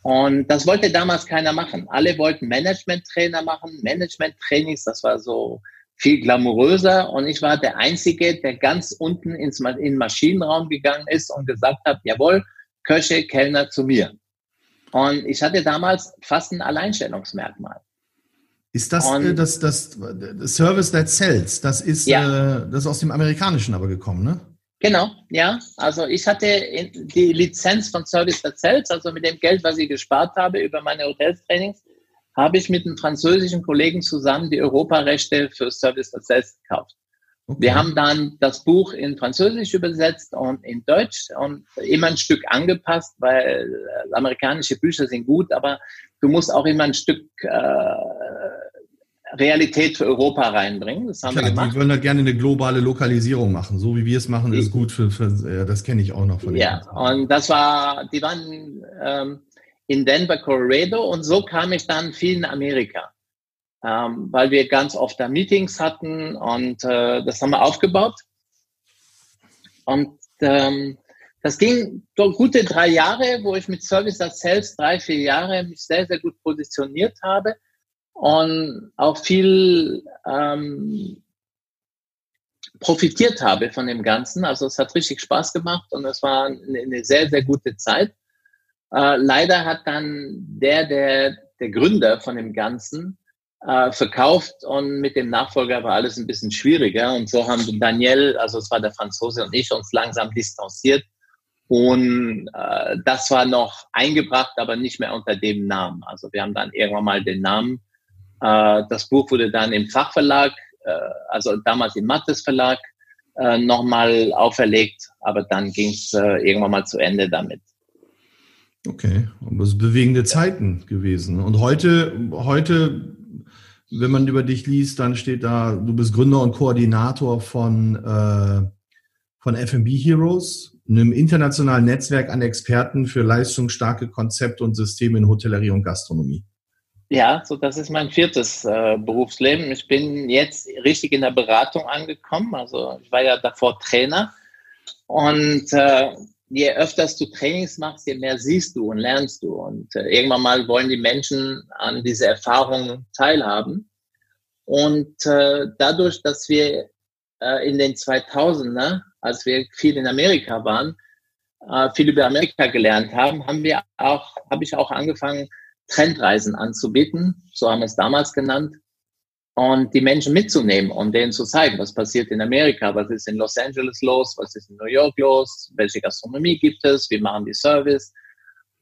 Und das wollte damals keiner machen. Alle wollten Management-Trainer machen, Management-Trainings, das war so viel glamouröser und ich war der Einzige, der ganz unten ins, in den Maschinenraum gegangen ist und gesagt hat, jawohl, Köche, Kellner zu mir. Und ich hatte damals fast ein Alleinstellungsmerkmal. Ist das und, äh, das, das, das Service that sells? Das ist, ja. äh, das ist aus dem Amerikanischen aber gekommen, ne? Genau, ja. Also ich hatte die Lizenz von Service that sells, also mit dem Geld, was ich gespart habe über meine Hoteltrainings, habe ich mit einem französischen Kollegen zusammen die Europarechte für Service Access gekauft. Okay. Wir haben dann das Buch in Französisch übersetzt und in Deutsch und immer ein Stück angepasst, weil äh, amerikanische Bücher sind gut, aber du musst auch immer ein Stück äh, Realität für Europa reinbringen. Das haben Klar, wir gemacht. Die wollen da gerne eine globale Lokalisierung machen. So wie wir es machen, ist gut für, für das kenne ich auch noch von Ja, und das war, die waren ähm, in Denver, Colorado und so kam ich dann viel in Amerika, ähm, weil wir ganz oft da Meetings hatten und äh, das haben wir aufgebaut. Und ähm, das ging so gute drei Jahre, wo ich mit Service as Sales drei, vier Jahre mich sehr, sehr gut positioniert habe und auch viel ähm, profitiert habe von dem Ganzen. Also es hat richtig Spaß gemacht und es war eine sehr, sehr gute Zeit. Äh, leider hat dann der, der, der Gründer von dem Ganzen, äh, verkauft und mit dem Nachfolger war alles ein bisschen schwieriger. Und so haben Daniel, also es war der Franzose und ich, uns langsam distanziert. Und äh, das war noch eingebracht, aber nicht mehr unter dem Namen. Also wir haben dann irgendwann mal den Namen. Äh, das Buch wurde dann im Fachverlag, äh, also damals im Mattes Verlag, äh, nochmal auferlegt, aber dann ging es äh, irgendwann mal zu Ende damit. Okay, aber es sind bewegende Zeiten gewesen. Und heute, heute wenn man über dich liest, dann steht da, du bist Gründer und Koordinator von, äh, von FB Heroes, einem internationalen Netzwerk an Experten für leistungsstarke Konzepte und Systeme in Hotellerie und Gastronomie. Ja, so das ist mein viertes äh, Berufsleben. Ich bin jetzt richtig in der Beratung angekommen. Also ich war ja davor Trainer und äh, je öfters du Trainings machst, je mehr siehst du und lernst du. Und äh, irgendwann mal wollen die Menschen an diese Erfahrung teilhaben. Und äh, dadurch, dass wir äh, in den 2000er, als wir viel in Amerika waren, äh, viel über Amerika gelernt haben, haben wir auch, habe ich auch angefangen, Trendreisen anzubieten. So haben wir es damals genannt und die Menschen mitzunehmen und denen zu zeigen, was passiert in Amerika, was ist in Los Angeles los, was ist in New York los, welche Gastronomie gibt es, wie machen die Service.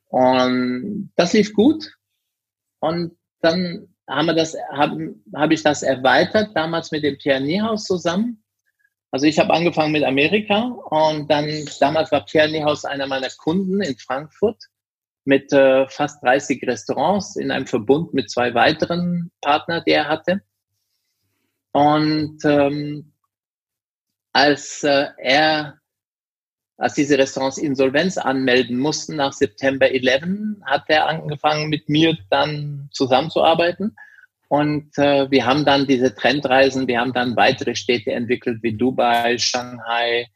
Und das lief gut. Und dann haben wir das, habe ich das erweitert, damals mit dem Pierre Niehaus zusammen. Also ich habe angefangen mit Amerika und dann, damals war Pierre Niehaus einer meiner Kunden in Frankfurt mit äh, fast 30 Restaurants in einem Verbund mit zwei weiteren Partnern, die er hatte. Und ähm, als äh, er, als diese Restaurants Insolvenz anmelden mussten nach September 11, hat er angefangen mit mir dann zusammenzuarbeiten. Und äh, wir haben dann diese Trendreisen, wir haben dann weitere Städte entwickelt wie Dubai, Shanghai,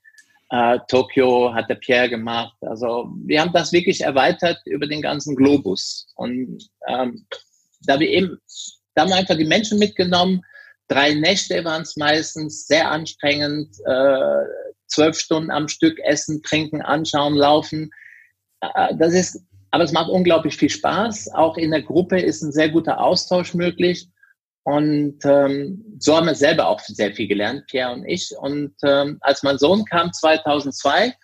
äh, Tokio hat der Pierre gemacht. Also wir haben das wirklich erweitert über den ganzen Globus. Und ähm, da wir eben, da haben wir einfach die Menschen mitgenommen, Drei Nächte waren es meistens sehr anstrengend, äh, zwölf Stunden am Stück essen, trinken, anschauen, laufen. Äh, das ist, aber es macht unglaublich viel Spaß. Auch in der Gruppe ist ein sehr guter Austausch möglich. Und ähm, so haben wir selber auch sehr viel gelernt, Pierre und ich. Und ähm, als mein Sohn kam 2002,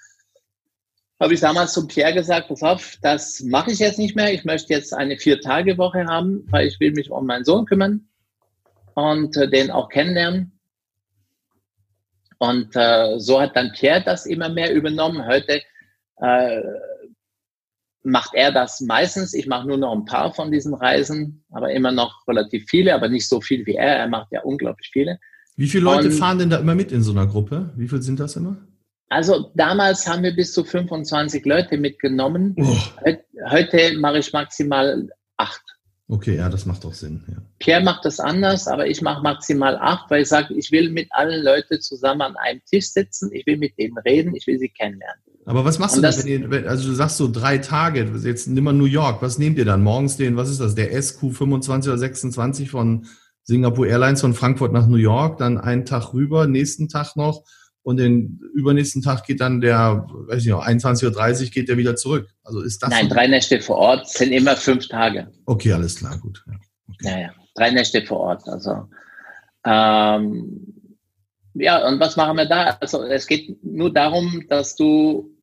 habe ich damals zu Pierre gesagt, pass auf, das mache ich jetzt nicht mehr. Ich möchte jetzt eine Vier-Tage-Woche haben, weil ich will mich um meinen Sohn kümmern und äh, den auch kennenlernen. Und äh, so hat dann Pierre das immer mehr übernommen. Heute äh, macht er das meistens. Ich mache nur noch ein paar von diesen Reisen, aber immer noch relativ viele, aber nicht so viel wie er. Er macht ja unglaublich viele. Wie viele Leute Und, fahren denn da immer mit in so einer Gruppe? Wie viele sind das immer? Also damals haben wir bis zu 25 Leute mitgenommen. Oh. Heute, heute mache ich maximal acht. Okay, ja, das macht doch Sinn. Ja. Pierre macht das anders, aber ich mache maximal acht, weil ich sage, ich will mit allen Leuten zusammen an einem Tisch sitzen, ich will mit denen reden, ich will sie kennenlernen. Aber was machst Und du denn, wenn ihr, also du sagst so drei Tage, jetzt nimm mal New York, was nehmt ihr dann? Morgens den, was ist das, der SQ25 oder 26 von Singapore Airlines von Frankfurt nach New York, dann einen Tag rüber, nächsten Tag noch und den übernächsten Tag geht dann der, weiß ich noch, 21.30 Uhr geht der wieder zurück. Also ist das. Nein, so? drei Nächte vor Ort sind immer fünf Tage. Okay, alles klar, gut. Ja, okay. ja, ja. drei Nächte vor Ort. Also ähm, ja, und was machen wir da? Also es geht nur darum, dass du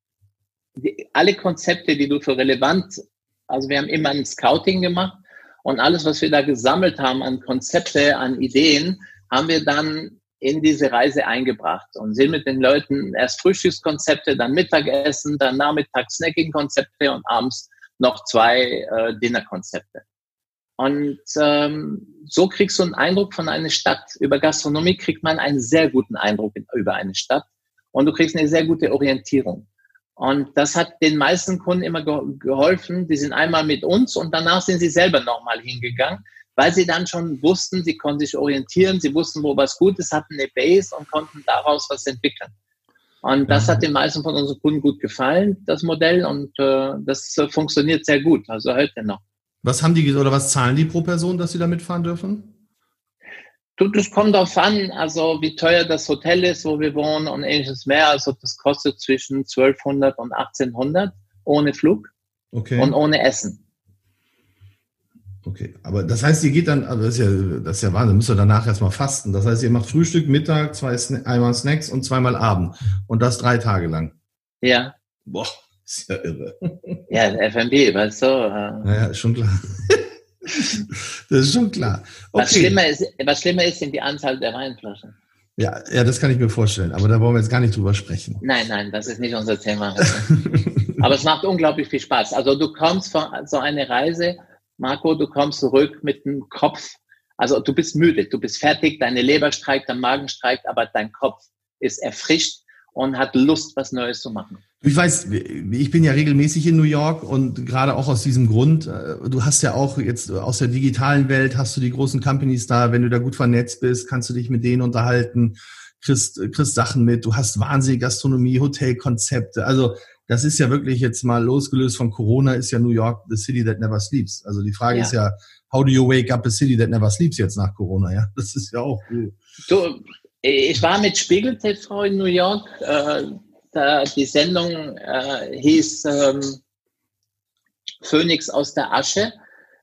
die, alle Konzepte, die du für relevant, also wir haben immer ein Scouting gemacht und alles, was wir da gesammelt haben an Konzepte, an Ideen, haben wir dann in diese Reise eingebracht und sind mit den Leuten erst Frühstückskonzepte, dann Mittagessen, dann Nachmittag Snacking-Konzepte und abends noch zwei äh, Dinnerkonzepte. Und ähm, so kriegst du einen Eindruck von einer Stadt. Über Gastronomie kriegt man einen sehr guten Eindruck über eine Stadt und du kriegst eine sehr gute Orientierung. Und das hat den meisten Kunden immer geholfen. Die sind einmal mit uns und danach sind sie selber nochmal hingegangen, weil sie dann schon wussten, sie konnten sich orientieren, sie wussten, wo was gut ist, hatten eine Base und konnten daraus was entwickeln. Und das hat den meisten von unseren Kunden gut gefallen, das Modell, und äh, das äh, funktioniert sehr gut, also heute noch. Was haben die oder was zahlen die pro Person, dass sie da mitfahren dürfen? Das kommt darauf an, also wie teuer das Hotel ist, wo wir wohnen und ähnliches mehr. Also das kostet zwischen 1200 und 1800 ohne Flug okay. und ohne Essen. Okay, aber das heißt, ihr geht dann, also das ist ja, das ist ja Wahnsinn, müsst ihr danach erstmal fasten. Das heißt, ihr macht Frühstück, Mittag, zwei, einmal Snacks und zweimal Abend. Und das drei Tage lang. Ja. Boah, ist ja irre. Ja, FMB, weißt du. Äh, Naja, ist schon klar. das ist schon klar. was, schlimmer ist, was schlimmer ist, sind die Anzahl der Weinflaschen. Ja, ja, das kann ich mir vorstellen. Aber da wollen wir jetzt gar nicht drüber sprechen. Nein, nein, das ist nicht unser Thema. Aber es macht unglaublich viel Spaß. Also du kommst von so eine Reise, Marco, du kommst zurück mit dem Kopf. Also du bist müde, du bist fertig, deine Leber streikt, dein Magen streikt, aber dein Kopf ist erfrischt und hat Lust, was Neues zu machen. Ich weiß, ich bin ja regelmäßig in New York und gerade auch aus diesem Grund, äh, du hast ja auch jetzt aus der digitalen Welt, hast du die großen Companies da, wenn du da gut vernetzt bist, kannst du dich mit denen unterhalten, kriegst, kriegst Sachen mit, du hast wahnsinnige Gastronomie, Hotelkonzepte, also das ist ja wirklich jetzt mal losgelöst von Corona, ist ja New York the city that never sleeps. Also die Frage Ja. ist ja, how do you wake up a city that never sleeps jetzt nach Corona, ja? Das ist ja auch cool. Du, ich war mit Spiegel TV in New York. Äh, da, die Sendung äh, hieß ähm, Phoenix aus der Asche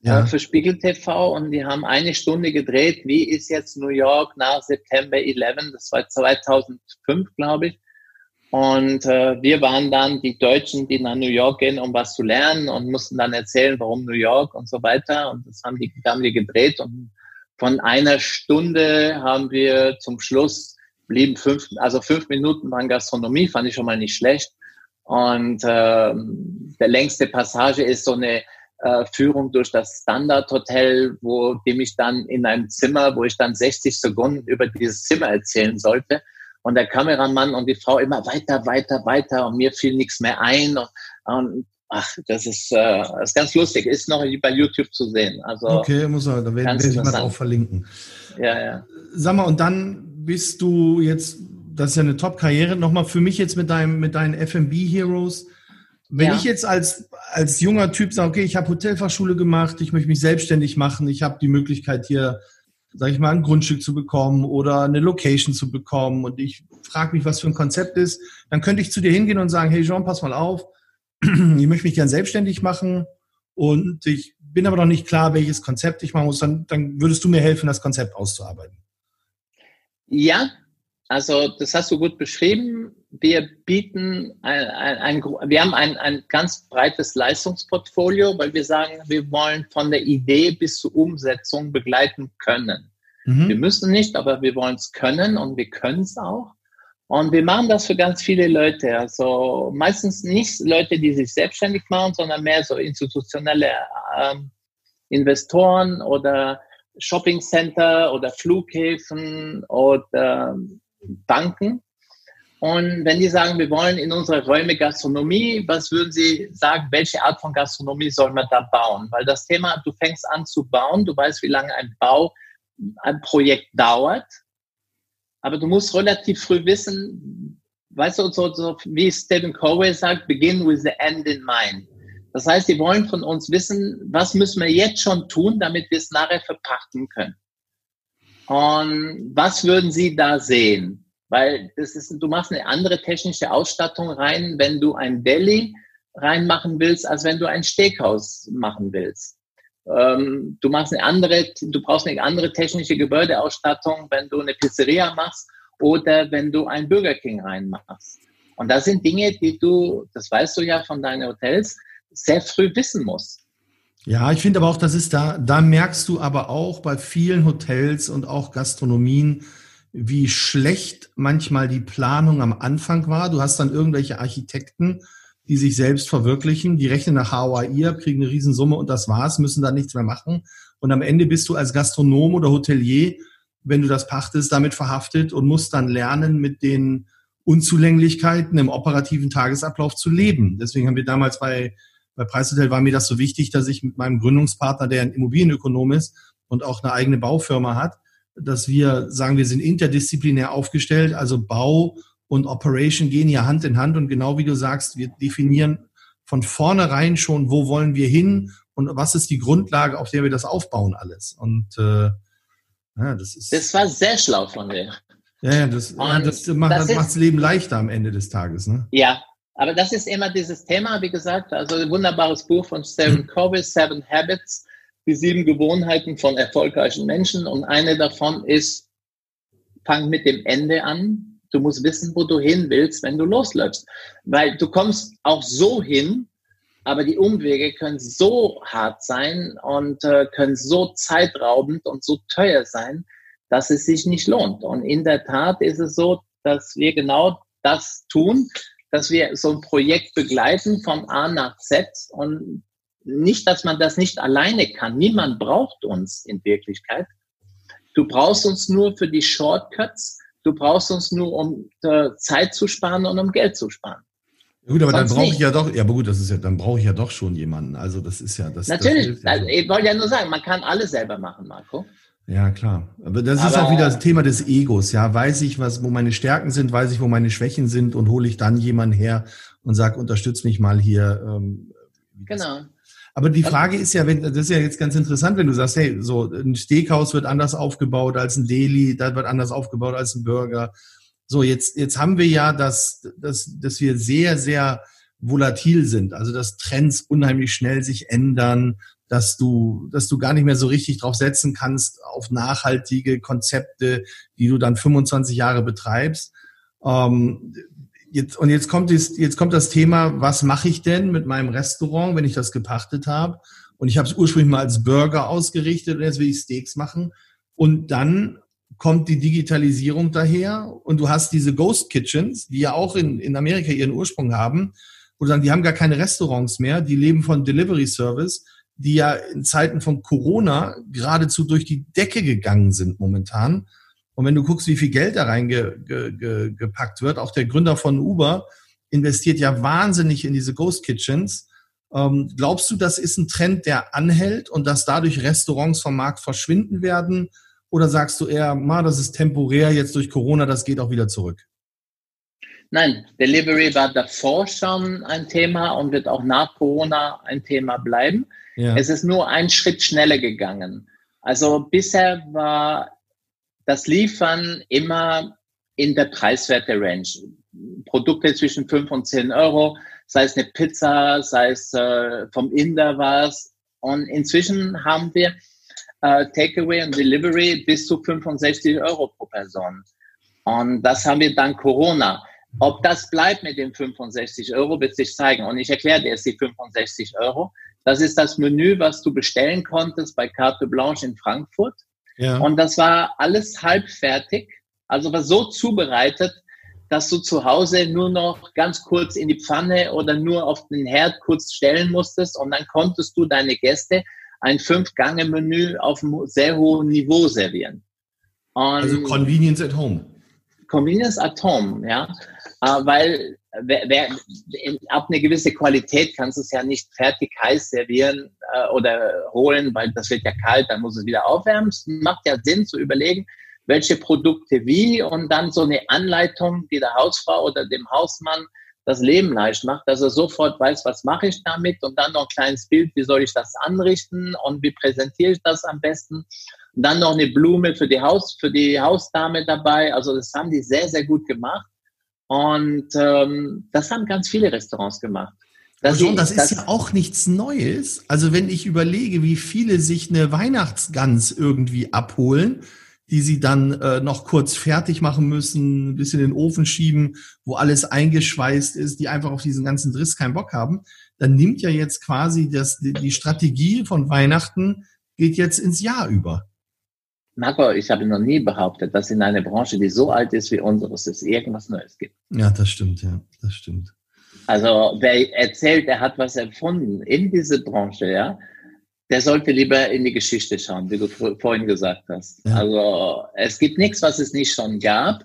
Ja, äh, für Spiegel TV und die haben eine Stunde gedreht. Wie ist jetzt New York nach September 11? Das war 2005, glaube ich. Und äh, wir waren dann die Deutschen, die nach New York gehen, um was zu lernen und mussten dann erzählen, warum New York und so weiter. Und das haben die, haben die gedreht. Und von einer Stunde haben wir zum Schluss blieben fünf, also fünf Minuten waren Gastronomie, fand ich schon mal nicht schlecht. Und ähm, der längste Passage ist so eine äh, Führung durch das Standard Hotel, wo die mich dann in einem Zimmer, wo ich dann 60 Sekunden über dieses Zimmer erzählen sollte. Und der Kameramann und die Frau immer weiter, weiter, weiter und mir fiel nichts mehr ein. Und, und ach, das ist, äh, das ist ganz lustig, ist noch bei YouTube zu sehen. Also okay, muss er, da werde ich mal drauf verlinken. ja, ja. Sag mal, und dann bist du jetzt, das ist ja eine Top-Karriere, nochmal für mich jetzt mit deinem, mit deinen FMB-Heroes. Wenn Ja. ich jetzt als, als junger Typ sage, okay, ich habe Hotelfachschule gemacht, ich möchte mich selbstständig machen, ich habe die Möglichkeit hier, sage ich mal, ein Grundstück zu bekommen oder eine Location zu bekommen und ich frage mich, was für ein Konzept ist, dann könnte ich zu dir hingehen und sagen, hey Jean, pass mal auf, (clears throat) ich möchte mich gern selbstständig machen und ich bin aber noch nicht klar, welches Konzept ich machen muss, dann, dann würdest du mir helfen, das Konzept auszuarbeiten. Ja, also das hast du gut beschrieben. Wir bieten ein, ein, ein wir haben ein, ein ganz breites Leistungsportfolio, weil wir sagen, wir wollen von der Idee bis zur Umsetzung begleiten können. Mhm. Wir müssen nicht, aber wir wollen es können und wir können es auch. Und wir machen das für ganz viele Leute. Also meistens nicht Leute, die sich selbstständig machen, sondern mehr so institutionelle ähm, Investoren oder Shopping Center oder Flughäfen oder Banken. Und wenn die sagen, wir wollen in unsere Räume Gastronomie, was würden Sie sagen, welche Art von Gastronomie soll man da bauen? Weil das Thema, du fängst an zu bauen, du weißt, wie lange ein Bau, ein Projekt dauert, aber du musst relativ früh wissen, weißt du, so, so wie Stephen Covey sagt, begin with the end in mind. Das heißt, die wollen von uns wissen, was müssen wir jetzt schon tun, damit wir es nachher verpachten können. Und was würden Sie da sehen? Weil das ist, du machst eine andere technische Ausstattung rein, wenn du ein Deli reinmachen willst, als wenn du ein Steakhouse machen willst. Ähm, du machst eine andere, du brauchst eine andere technische Gebäudeausstattung, wenn du eine Pizzeria machst oder wenn du ein Burger King reinmachst. Und das sind Dinge, die du, das weißt du ja von deinen Hotels, sehr früh wissen musst. Ja, ich finde aber auch, das ist da, da merkst du aber auch bei vielen Hotels und auch Gastronomien, wie schlecht manchmal die Planung am Anfang war. Du hast dann irgendwelche Architekten, die sich selbst verwirklichen, die rechnen nach HOI ab, kriegen eine Riesensumme und das war's, müssen da nichts mehr machen. Und am Ende bist du als Gastronom oder Hotelier, wenn du das pachtest, damit verhaftet und musst dann lernen, mit den Unzulänglichkeiten im operativen Tagesablauf zu leben. Deswegen haben wir damals bei bei Preishotel war mir das so wichtig, dass ich mit meinem Gründungspartner, der ein Immobilienökonom ist und auch eine eigene Baufirma hat, dass wir sagen, wir sind interdisziplinär aufgestellt, also Bau und Operation gehen hier Hand in Hand und genau wie du sagst, wir definieren von vornherein schon, wo wollen wir hin und was ist die Grundlage, auf der wir das aufbauen alles. Und äh, ja, das ist Das war sehr schlau von dir. ja, ja, das, ja, das macht das das macht's Leben leichter am Ende des Tages. Ne? Ja, aber das ist immer dieses Thema, wie gesagt, also ein wunderbares Buch von Stephen Covey, Seven Habits. Die sieben Gewohnheiten von erfolgreichen Menschen und eine davon ist, fang mit dem Ende an. Du musst wissen, wo du hin willst, wenn du losläufst. Weil du kommst auch so hin, aber die Umwege können so hart sein und äh, können so zeitraubend und so teuer sein, dass es sich nicht lohnt. Und in der Tat ist es so, dass wir genau das tun, dass wir so ein Projekt begleiten von A nach Z und nicht, dass man das nicht alleine kann. Niemand braucht uns in Wirklichkeit. Du brauchst uns nur für die Shortcuts. Du brauchst uns nur, um äh, Zeit zu sparen und um Geld zu sparen. Gut, aber Sonst dann brauche ich ja doch, ja, aber gut, das ist ja, dann brauche ich ja doch schon jemanden. Also das ist ja das. Natürlich, das also, ich wollte ja nur sagen, man kann alles selber machen, Marco. Ja, klar. Aber das aber, ist auch wieder das Thema des Egos. Ja, weiß ich, was, wo meine Stärken sind, weiß ich, wo meine Schwächen sind und hole ich dann jemanden her und sage, unterstütz mich mal hier. Ähm, genau. Aber die Frage ist ja, wenn, das ist ja jetzt ganz interessant, wenn du sagst, hey, so ein Steakhouse wird anders aufgebaut als ein Deli, da wird anders aufgebaut als ein Burger. So, jetzt, jetzt haben wir ja, dass, dass, dass wir sehr, sehr volatil sind. Also, dass Trends unheimlich schnell sich ändern, dass du, dass du gar nicht mehr so richtig drauf setzen kannst auf nachhaltige Konzepte, die du dann 25 Jahre betreibst. Ähm, jetzt, und jetzt kommt, das, jetzt kommt das Thema, was mache ich denn mit meinem Restaurant, wenn ich das gepachtet habe? Und ich habe es ursprünglich mal als Burger ausgerichtet und jetzt will ich Steaks machen. Und dann kommt die Digitalisierung daher und du hast diese Ghost Kitchens, die ja auch in, in Amerika ihren Ursprung haben, wo du sagen, die haben gar keine Restaurants mehr, die leben von Delivery Service, die ja in Zeiten von Corona geradezu durch die Decke gegangen sind momentan. Und wenn du guckst, wie viel Geld da reingepackt wird, auch der Gründer von Uber investiert ja wahnsinnig in diese Ghost Kitchens. Ähm, glaubst du, das ist ein Trend, der anhält und dass dadurch Restaurants vom Markt verschwinden werden? Oder sagst du eher, ma, das ist temporär jetzt durch Corona, das geht auch wieder zurück? Nein, Delivery war davor schon ein Thema und wird auch nach Corona ein Thema bleiben. Ja. Es ist nur ein Schritt schneller gegangen. Also bisher war das Liefern immer in der Preiswerte-Range. Produkte zwischen 5 und 10 Euro, sei es eine Pizza, sei es äh, vom Inder was. Und inzwischen haben wir äh, Takeaway und Delivery bis zu 65 Euro pro Person. Und das haben wir dank Corona. Ob das bleibt mit den 65 Euro, wird sich zeigen. Und ich erkläre dir jetzt die 65 Euro. Das ist das Menü, was du bestellen konntest bei Carte Blanche in Frankfurt. Ja. Und das war alles halbfertig, also war so zubereitet, dass du zu Hause nur noch ganz kurz in die Pfanne oder nur auf den Herd kurz stellen musstest und dann konntest du deine Gäste ein Fünf-Gange-Menü auf einem sehr hohen Niveau servieren. Und also Convenience at Home. Convenience at Home, ja. Äh, weil wer, wer, ab eine gewisse Qualität kannst du es ja nicht fertig heiß servieren äh, oder holen, weil das wird ja kalt, dann muss es wieder aufwärmen. Es macht ja Sinn zu überlegen, welche Produkte wie und dann so eine Anleitung, die der Hausfrau oder dem Hausmann das Leben leicht macht, dass er sofort weiß, was mache ich damit und dann noch ein kleines Bild, wie soll ich das anrichten und wie präsentiere ich das am besten. Und dann noch eine Blume für die Haus, für die Hausdame dabei. Also das haben die sehr, sehr gut gemacht. Und ähm, das haben ganz viele Restaurants gemacht. Das, John, das ist ja auch nichts Neues. Also wenn ich überlege, wie viele sich eine Weihnachtsgans irgendwie abholen, die sie dann äh, noch kurz fertig machen müssen, ein bisschen in den Ofen schieben, wo alles eingeschweißt ist, die einfach auf diesen ganzen Driss keinen Bock haben, dann nimmt ja jetzt quasi das, die Strategie von Weihnachten geht jetzt ins Jahr über. Marco, ich habe noch nie behauptet, dass in einer Branche, die so alt ist wie unseres, es irgendwas Neues gibt. Ja, das stimmt, ja, das stimmt. Also wer erzählt, er hat was erfunden in dieser Branche, ja, der sollte lieber in die Geschichte schauen, wie du vorhin gesagt hast. Ja. Also es gibt nichts, was es nicht schon gab.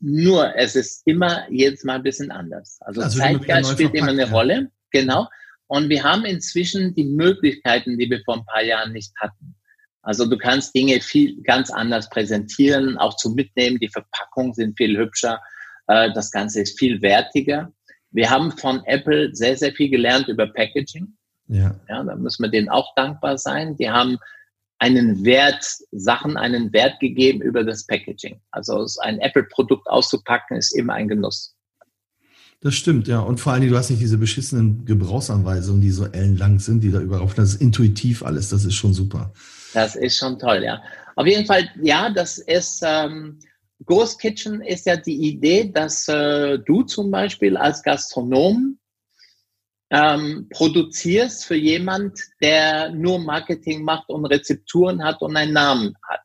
Nur es ist immer jedes Mal ein bisschen anders. Also, also Zeitgeist spielt immer eine ja. Rolle, genau. Und wir haben inzwischen die Möglichkeiten, die wir vor ein paar Jahren nicht hatten. Also du kannst Dinge viel ganz anders präsentieren, auch zum Mitnehmen. Die Verpackungen sind viel hübscher. Äh, das Ganze ist viel wertiger. Wir haben von Apple sehr, sehr viel gelernt über Packaging. Ja. ja, da müssen wir denen auch dankbar sein. Die haben einen Wert, Sachen einen Wert gegeben über das Packaging. Also ein Apple-Produkt auszupacken ist immer ein Genuss. Das stimmt, ja. Und vor allen Dingen, du hast nicht diese beschissenen Gebrauchsanweisungen, die so ellenlang sind, die da überall Das ist intuitiv alles. Das ist schon super. Das ist schon toll, ja. Auf jeden Fall, ja, das ist, ähm, Ghost Kitchen ist ja die Idee, dass äh, du zum Beispiel als Gastronom ähm, produzierst für jemand, der nur Marketing macht und Rezepturen hat und einen Namen hat.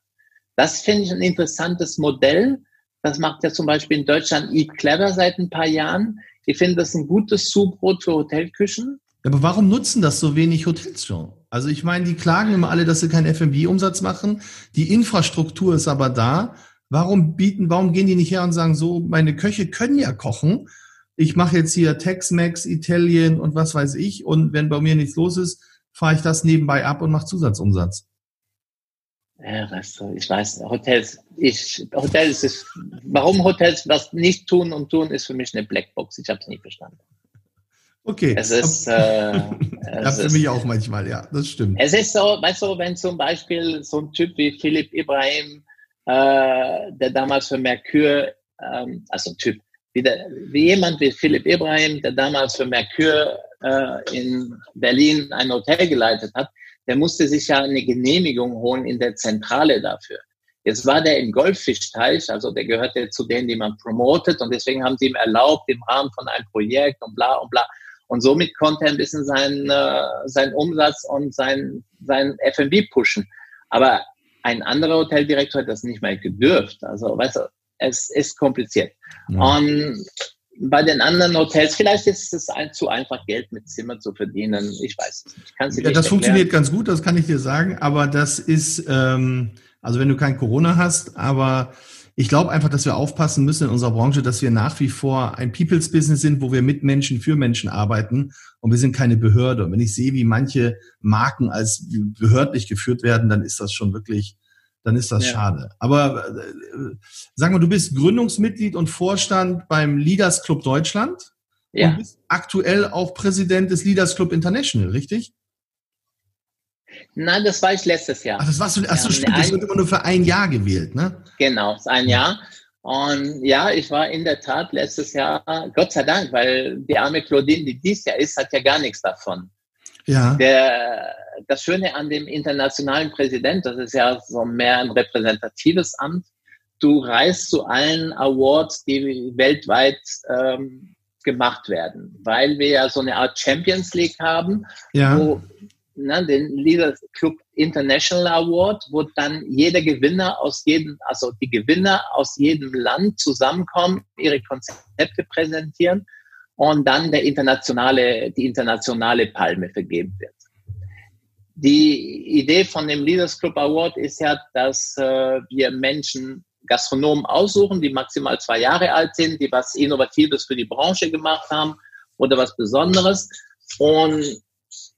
Das finde ich ein interessantes Modell. Das macht ja zum Beispiel in Deutschland Eat Clever seit ein paar Jahren. Ich finde das ein gutes Zubrot für Hotelküchen. Aber warum nutzen das so wenig Hotels schon? Also ich meine, die klagen immer alle, dass sie keinen F&B-Umsatz machen. Die Infrastruktur ist aber da. Warum bieten, warum gehen die nicht her und sagen so, meine Köche können ja kochen. Ich mache jetzt hier Tex-Mex, Italien und was weiß ich. Und wenn bei mir nichts los ist, fahre ich das nebenbei ab und mache Zusatzumsatz. Ja, du, ich weiß, Hotels, ich, Hotels ist, warum Hotels was nicht tun und tun, ist für mich eine Blackbox. Ich habe es nie verstanden. Okay. Es ist, äh, (laughs) das für mich auch manchmal, ja, das stimmt. Es ist so, weißt du, wenn zum Beispiel so ein Typ wie Philipp Ibrahim, äh, der damals für Mercure, ähm, also ein Typ, wie, der, wie jemand wie Philipp Ibrahim, der damals für Mercure äh, in Berlin ein Hotel geleitet hat, der musste sich ja eine Genehmigung holen in der Zentrale dafür. Jetzt war der im Goldfischteich, also der gehörte zu denen, die man promotet und deswegen haben sie ihm erlaubt, im Rahmen von einem Projekt und bla und bla. Und somit konnte er ein bisschen seinen, äh, seinen Umsatz und sein, sein F&B pushen. Aber ein anderer Hoteldirektor hat das nicht mehr gedürft. Also, weißt du, es ist kompliziert. Ja. Und bei den anderen Hotels, vielleicht ist es ein, zu einfach, Geld mit Zimmer zu verdienen. Ich weiß es nicht. Kannst du ja, das erklären? funktioniert ganz gut, das kann ich dir sagen. Aber das ist, ähm, also wenn du kein Corona hast, aber ich glaube einfach, dass wir aufpassen müssen in unserer Branche, dass wir nach wie vor ein People's Business sind, wo wir mit Menschen für Menschen arbeiten und wir sind keine Behörde. Und wenn ich sehe, wie manche Marken als behördlich geführt werden, dann ist das schon wirklich, dann ist das ja. schade. Aber äh, sag mal, du bist Gründungsmitglied und Vorstand beim Leaders Club Deutschland ja. und bist aktuell auch Präsident des Leaders Club International, richtig? Nein, das war ich letztes Jahr. Ach, das warst du, ach so, stimmt, das wird immer nur für ein Jahr gewählt, ne? Genau, ein Jahr. Und ja, ich war in der Tat letztes Jahr, Gott sei Dank, weil die arme Claudine, die dies Jahr ist, hat ja gar nichts davon. Ja. Der, das Schöne an dem internationalen Präsident, das ist ja so mehr ein repräsentatives Amt. Du reist zu allen Awards, die weltweit ähm, gemacht werden, weil wir ja so eine Art Champions League haben, ja. wo ne, den Leaders Club International Award, wo dann jeder Gewinner aus jedem, also die Gewinner aus jedem Land zusammenkommen, ihre Konzepte präsentieren und dann der internationale, die internationale Palme vergeben wird. Die Idee von dem Leaders Club Award ist ja, dass äh, wir Menschen, Gastronomen aussuchen, die maximal zwei Jahre alt sind, die was Innovatives für die Branche gemacht haben oder was Besonderes. Und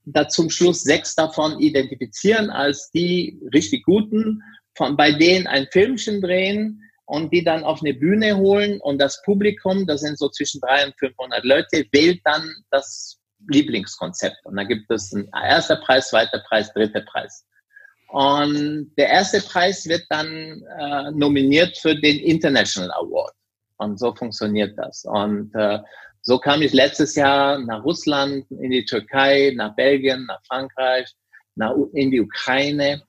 da zum Schluss sechs davon identifizieren als die richtig guten, von, bei denen ein Filmchen drehen und die dann auf eine Bühne holen und das Publikum, das sind so zwischen 300 und 500 Leute, wählt dann das Lieblingskonzept. Und da gibt es einen erster Preis, zweiter Preis, dritter Preis. Und der erste Preis wird dann äh, nominiert für den International Award. Und so funktioniert das. Und äh, so kam ich letztes Jahr nach Russland, in die Türkei, nach Belgien, nach Frankreich, nach, in die Ukraine.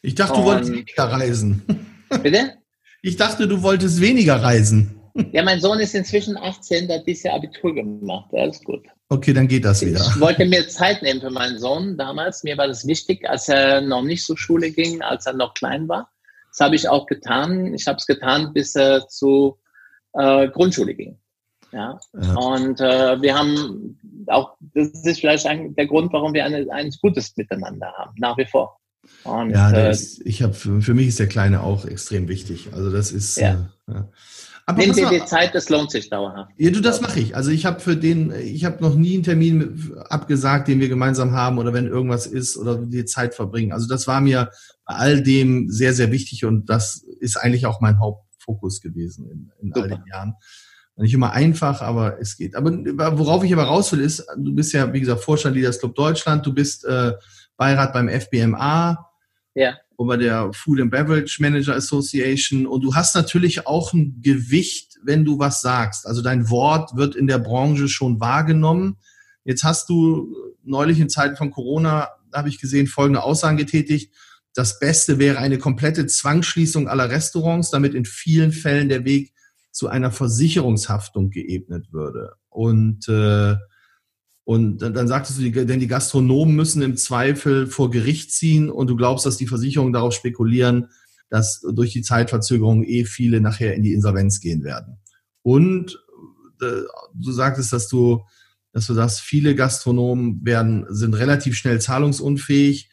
Ich dachte, du wolltest weniger reisen. (laughs) Bitte? Ich dachte, du wolltest weniger reisen. Ja, mein Sohn ist inzwischen 18, der hat dieses Jahr Abitur gemacht. Alles gut. Okay, dann geht das wieder. Ich wollte mir Zeit nehmen für meinen Sohn damals. Mir war das wichtig, als er noch nicht zur Schule ging, als er noch klein war. Das habe ich auch getan. Ich habe es getan, bis er zur äh, Grundschule ging. Ja. ja. Und äh, wir haben auch, das ist vielleicht ein, der Grund, warum wir eine, ein gutes Miteinander haben, nach wie vor. Und, ja, äh, ist, ich habe für, für mich ist der Kleine auch extrem wichtig. Also das ist. Ja. Äh, ja. Aber Nimm dir die Zeit, das lohnt sich dauerhaft. Ja, du, das mache ich. Also ich habe für den, ich habe noch nie einen Termin abgesagt, den wir gemeinsam haben oder wenn irgendwas ist oder die Zeit verbringen. Also das war mir bei all dem sehr, sehr wichtig und das ist eigentlich auch mein Hauptfokus gewesen in, in all den Jahren. Nicht immer einfach, aber es geht. Aber worauf ich aber raus will, ist, du bist ja, wie gesagt, Vorstand Leaders Club Deutschland, du bist äh, Beirat beim FBMA. Ja. Und bei der Food and Beverage Manager Association. Und du hast natürlich auch ein Gewicht, wenn du was sagst. Also dein Wort wird in der Branche schon wahrgenommen. Jetzt hast du neulich in Zeiten von Corona, habe ich gesehen, folgende Aussagen getätigt. Das Beste wäre eine komplette Zwangsschließung aller Restaurants, damit in vielen Fällen der Weg zu einer Versicherungshaftung geebnet würde. Und äh, und dann, sagtest du, denn die Gastronomen müssen im Zweifel vor Gericht ziehen und du glaubst, dass die Versicherungen darauf spekulieren, dass durch die Zeitverzögerung eh viele nachher in die Insolvenz gehen werden. Und äh, du sagtest, dass du, dass du sagst, viele Gastronomen werden, sind relativ schnell zahlungsunfähig.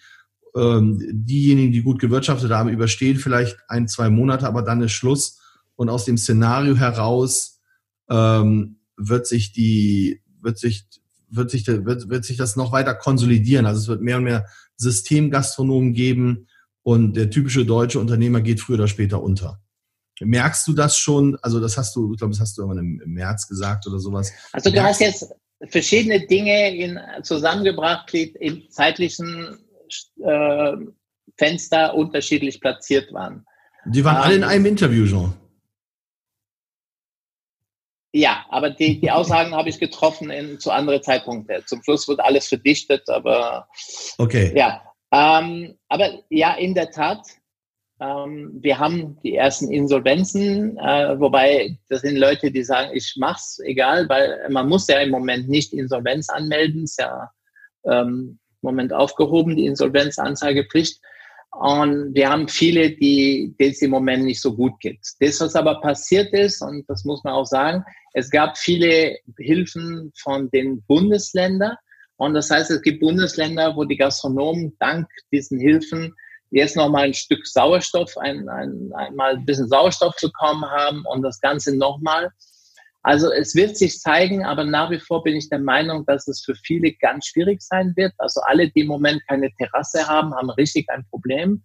Ähm, diejenigen, die gut gewirtschaftet haben, überstehen vielleicht ein, zwei Monate, aber dann ist Schluss. Und aus dem Szenario heraus ähm, wird sich die, wird sich wird sich, wird, wird sich das noch weiter konsolidieren. Also es wird mehr und mehr Systemgastronomen geben und der typische deutsche Unternehmer geht früher oder später unter. Merkst du das schon? Also das hast du, ich glaube, das hast du irgendwann im, März gesagt oder sowas. Also du hast jetzt verschiedene Dinge in, zusammengebracht, die im zeitlichen äh, Fenster unterschiedlich platziert waren. Die waren ähm, alle in ähm, einem Interview, Jean. Ja, aber die, die (laughs) Aussagen habe ich getroffen in, zu anderen Zeitpunkten. Zum Schluss wird alles verdichtet, aber okay. Ja, ähm, aber ja, in der Tat. Ähm, wir haben die ersten Insolvenzen, äh, wobei das sind Leute, die sagen, ich mach's egal, weil man muss ja im Moment nicht Insolvenz anmelden, ist ja ähm, im Moment aufgehoben, die Insolvenzanzeigepflicht. Und wir haben viele, die, es im Moment nicht so gut geht. Das, was aber passiert ist, und das muss man auch sagen, es gab viele Hilfen von den Bundesländern. Und das heißt, es gibt Bundesländer, wo die Gastronomen dank diesen Hilfen jetzt nochmal ein Stück Sauerstoff, ein, ein, einmal ein bisschen Sauerstoff bekommen haben und das Ganze nochmal also es wird sich zeigen, aber nach wie vor bin ich der Meinung, dass es für viele ganz schwierig sein wird. Also alle, die im Moment keine Terrasse haben, haben richtig ein Problem.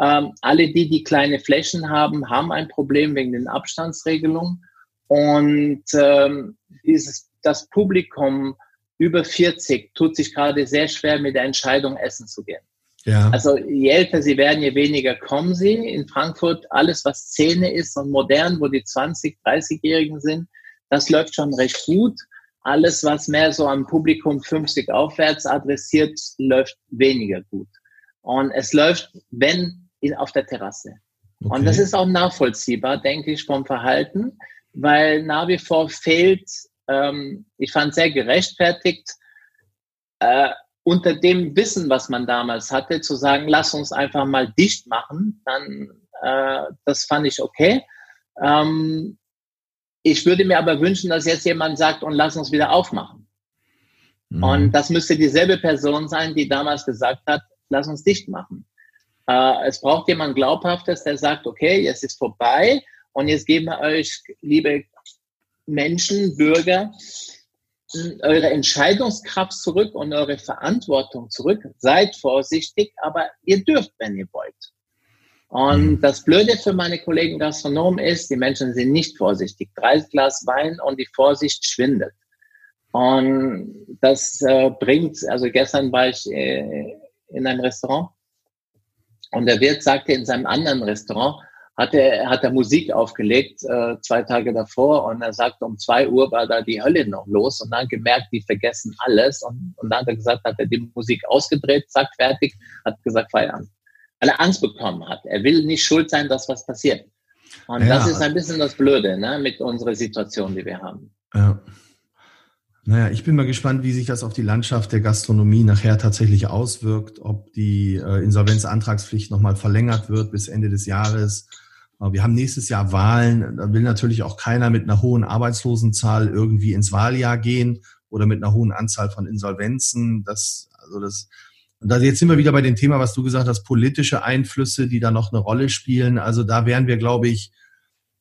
Ähm, alle, die die kleine Flächen haben, haben ein Problem wegen den Abstandsregelungen. Und ähm, dieses, das Publikum über 40 tut sich gerade sehr schwer mit der Entscheidung, essen zu gehen. Ja. Also je älter sie werden, je weniger kommen sie. In Frankfurt alles, was Szene ist und modern, wo die 20, 30-Jährigen sind, das läuft schon recht gut. Alles, was mehr so am Publikum 50 aufwärts adressiert, läuft weniger gut. Und es läuft, wenn, auf der Terrasse. Okay. Und das ist auch nachvollziehbar, denke ich, vom Verhalten, weil nach wie vor fehlt, ähm, ich fand sehr gerechtfertigt, äh, unter dem Wissen, was man damals hatte, zu sagen, lass uns einfach mal dicht machen, dann, äh, das fand ich okay. Ähm, ich würde mir aber wünschen, dass jetzt jemand sagt, und lass uns wieder aufmachen. Mhm. Und das müsste dieselbe Person sein, die damals gesagt hat, lass uns dicht machen. Äh, es braucht jemand Glaubhaftes, der sagt, okay, jetzt ist vorbei und jetzt geben wir euch, liebe Menschen, Bürger, eure Entscheidungskraft zurück und eure Verantwortung zurück. Seid vorsichtig, aber ihr dürft, wenn ihr wollt. Und mhm. das Blöde für meine Kollegen Gastronomen ist, die Menschen sind nicht vorsichtig. Drei Glas Wein und die Vorsicht schwindet. Und das äh, bringt, also gestern war ich äh, in einem Restaurant und der Wirt sagte in seinem anderen Restaurant, hat er, hat er Musik aufgelegt, äh, zwei Tage davor und er sagte, um zwei Uhr war da die Hölle noch los und dann gemerkt, die vergessen alles und, und dann hat er gesagt, hat er die Musik ausgedreht, sagt fertig, hat gesagt, Feierabend weil er Angst bekommen hat. Er will nicht schuld sein, dass was passiert. Und ja. das ist ein bisschen das Blöde ne, mit unserer Situation, die wir haben. Ja. Naja, ich bin mal gespannt, wie sich das auf die Landschaft der Gastronomie nachher tatsächlich auswirkt, ob die äh, Insolvenzantragspflicht nochmal verlängert wird bis Ende des Jahres. Wir haben nächstes Jahr Wahlen. Da will natürlich auch keiner mit einer hohen Arbeitslosenzahl irgendwie ins Wahljahr gehen oder mit einer hohen Anzahl von Insolvenzen. Das, also das, und also jetzt sind wir wieder bei dem Thema, was du gesagt hast, politische Einflüsse, die da noch eine Rolle spielen. Also da werden wir, glaube ich,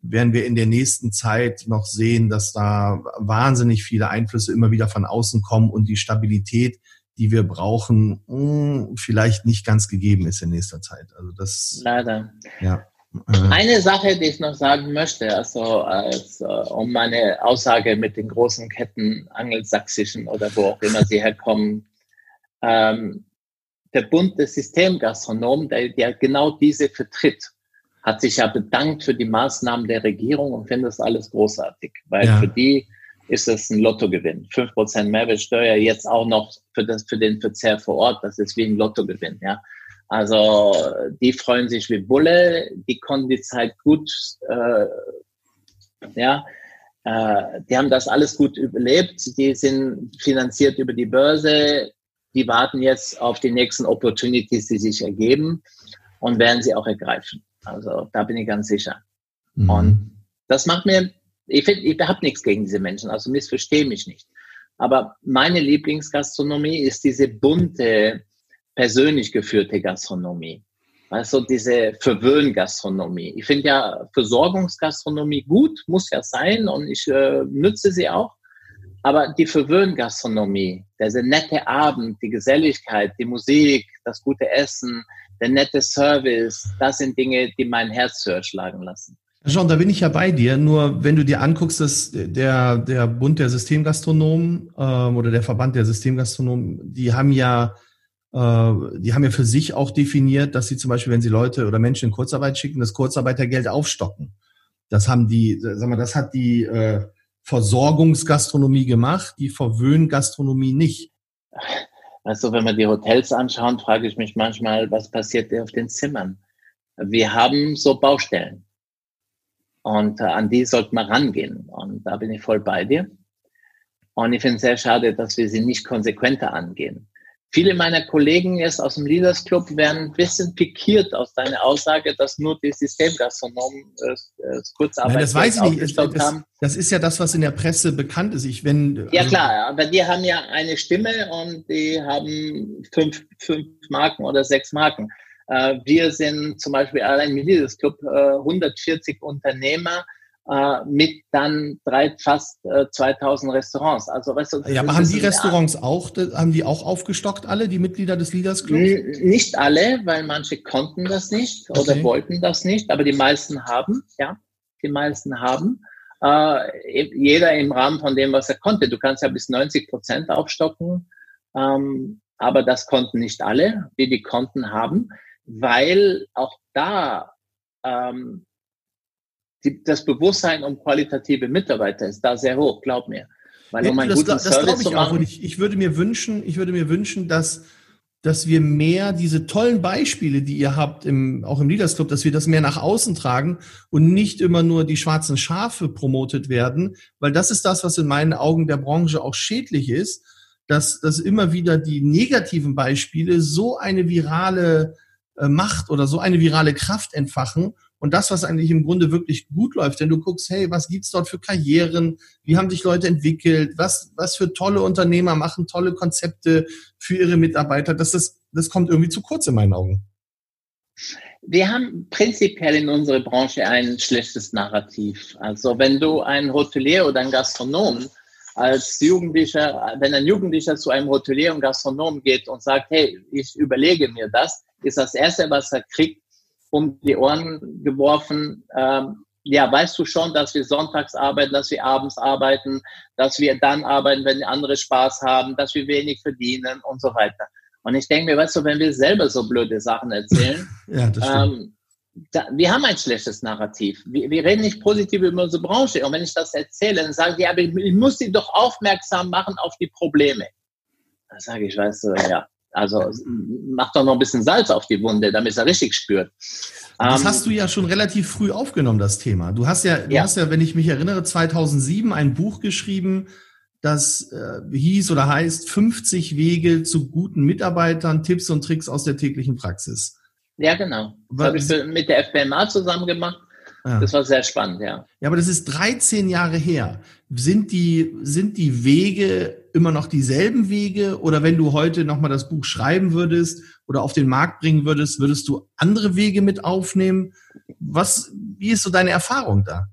werden wir in der nächsten Zeit noch sehen, dass da wahnsinnig viele Einflüsse immer wieder von außen kommen und die Stabilität, die wir brauchen, hm, vielleicht nicht ganz gegeben ist in nächster Zeit. Also das. Leider. Ja. Eine Sache, die ich noch sagen möchte, also als, äh, um meine Aussage mit den großen Ketten angelsächsischen oder wo auch immer sie herkommen, ähm, der Bund des Systemgastronomen, der, der genau diese vertritt. hat sich ja bedankt für die Maßnahmen der Regierung und findet das alles großartig, weil ja. für die ist es ein Lottogewinn. 5% Mehrwertsteuer, jetzt auch noch für, das, für den Verzehr vor Ort, das ist wie ein Lottogewinn. Ja. Also die freuen sich wie Bulle, die konnten die Zeit gut, äh, ja, äh, die haben das alles gut überlebt, die sind finanziert über die Börse, die warten jetzt auf die nächsten Opportunities, die sich ergeben und werden sie auch ergreifen. Also da bin ich ganz sicher. Mhm. Und das macht mir, ich finde, ich habe nichts gegen diese Menschen, also missverstehe mich nicht. Aber meine Lieblingsgastronomie ist diese bunte, persönlich geführte Gastronomie. Also diese Verwöhngastronomie. Ich finde ja Versorgungsgastronomie gut, muss ja sein und ich äh, nütze sie auch. Aber die Verwöhngastronomie, der nette Abend, die Geselligkeit, die Musik, das gute Essen, der nette Service, das sind Dinge, die mein Herz höher schlagen lassen. Jean, da bin ich ja bei dir. Nur wenn du dir anguckst, dass der, der Bund der Systemgastronomen ähm, oder der Verband der Systemgastronomen, die haben ja äh, die haben ja für sich auch definiert, dass sie zum Beispiel, wenn sie Leute oder Menschen in Kurzarbeit schicken, das Kurzarbeitergeld aufstocken. Das haben die, sag mal, das hat die äh, Versorgungsgastronomie gemacht, die Verwöhngastronomie nicht. Also wenn wir die Hotels anschauen, frage ich mich manchmal, was passiert auf den Zimmern? Wir haben so Baustellen. Und äh, an die sollte man rangehen. Und da bin ich voll bei dir. Und ich finde es sehr schade, dass wir sie nicht konsequenter angehen. Viele meiner Kollegen jetzt aus dem Leaders Club werden ein bisschen pikiert aus deiner Aussage, dass nur die Systemgastronomen äh, das Kurzarbeit Nein, das weiß ich nicht. Das, haben. das ist ja das, was in der Presse bekannt ist. Ich, wenn, ja also klar, aber die haben ja eine Stimme und die haben fünf, fünf Marken oder sechs Marken. Äh, wir sind zum Beispiel allein im Leaders Club äh, 140 Unternehmer, äh, mit dann drei, fast äh, 2000 Restaurants. Also Restaurants. Ja, aber haben die Restaurants auch, haben die auch aufgestockt, alle, die Mitglieder des Leaders Clubs? Nicht alle, weil manche konnten das nicht okay. oder wollten das nicht, aber die meisten haben, ja, die meisten haben. Äh, jeder im Rahmen von dem, was er konnte. Du kannst ja bis 90 Prozent aufstocken, ähm, aber das konnten nicht alle, die die konnten haben, weil auch da ähm, die, das Bewusstsein um qualitative Mitarbeiter ist da sehr hoch, glaub mir. Weil um einen das, guten das Service ich auch. Und ich, ich würde mir wünschen, ich würde mir wünschen, dass dass wir mehr diese tollen Beispiele, die ihr habt, im, auch im Leaders Club, dass wir das mehr nach außen tragen und nicht immer nur die schwarzen Schafe promotet werden, weil das ist das, was in meinen Augen der Branche auch schädlich ist, dass, dass immer wieder die negativen Beispiele so eine virale äh, Macht oder so eine virale Kraft entfachen und das, was eigentlich im Grunde wirklich gut läuft, wenn du guckst, hey, was gibt's dort für Karrieren, wie haben sich Leute entwickelt, was, was für tolle Unternehmer machen tolle Konzepte für ihre Mitarbeiter, das, das, das kommt irgendwie zu kurz in meinen Augen. Wir haben prinzipiell in unserer Branche ein schlechtes Narrativ. Also wenn du ein Hotelier oder ein Gastronom als Jugendlicher, wenn ein Jugendlicher zu einem Hotelier und Gastronom geht und sagt, hey, ich überlege mir das, ist das Erste, was er kriegt, um die Ohren geworfen. Ähm, ja, weißt du schon, dass wir sonntags arbeiten, dass wir abends arbeiten, dass wir dann arbeiten, wenn andere Spaß haben, dass wir wenig verdienen und so weiter. Und ich denke mir, weißt du, wenn wir selber so blöde Sachen erzählen, (laughs) ja, ähm, da, wir haben ein schlechtes Narrativ. Wir, wir, reden nicht positiv über unsere Branche. Und wenn ich das erzähle, dann sagen die, aber ich, ich muss sie doch aufmerksam machen auf die Probleme. Dann sage ich, weißt du, ja, also mach doch noch ein bisschen Salz auf die Wunde, damit er richtig spürt. Das ähm, hast du ja schon relativ früh aufgenommen, das Thema. Du hast ja, du ja. hast ja, wenn ich mich erinnere, 2007 ein Buch geschrieben, das äh, hieß oder heißt 50 Wege zu guten Mitarbeitern, Tipps und Tricks aus der täglichen Praxis. Ja, genau. Das habe ich mit der FBMA zusammen gemacht. Ja. Das war sehr spannend, ja. Ja, aber das ist 13 Jahre her. Sind die, sind die Wege immer noch dieselben Wege? Oder wenn du heute nochmal das Buch schreiben würdest oder auf den Markt bringen würdest, würdest du andere Wege mit aufnehmen? Was, wie ist so deine Erfahrung da?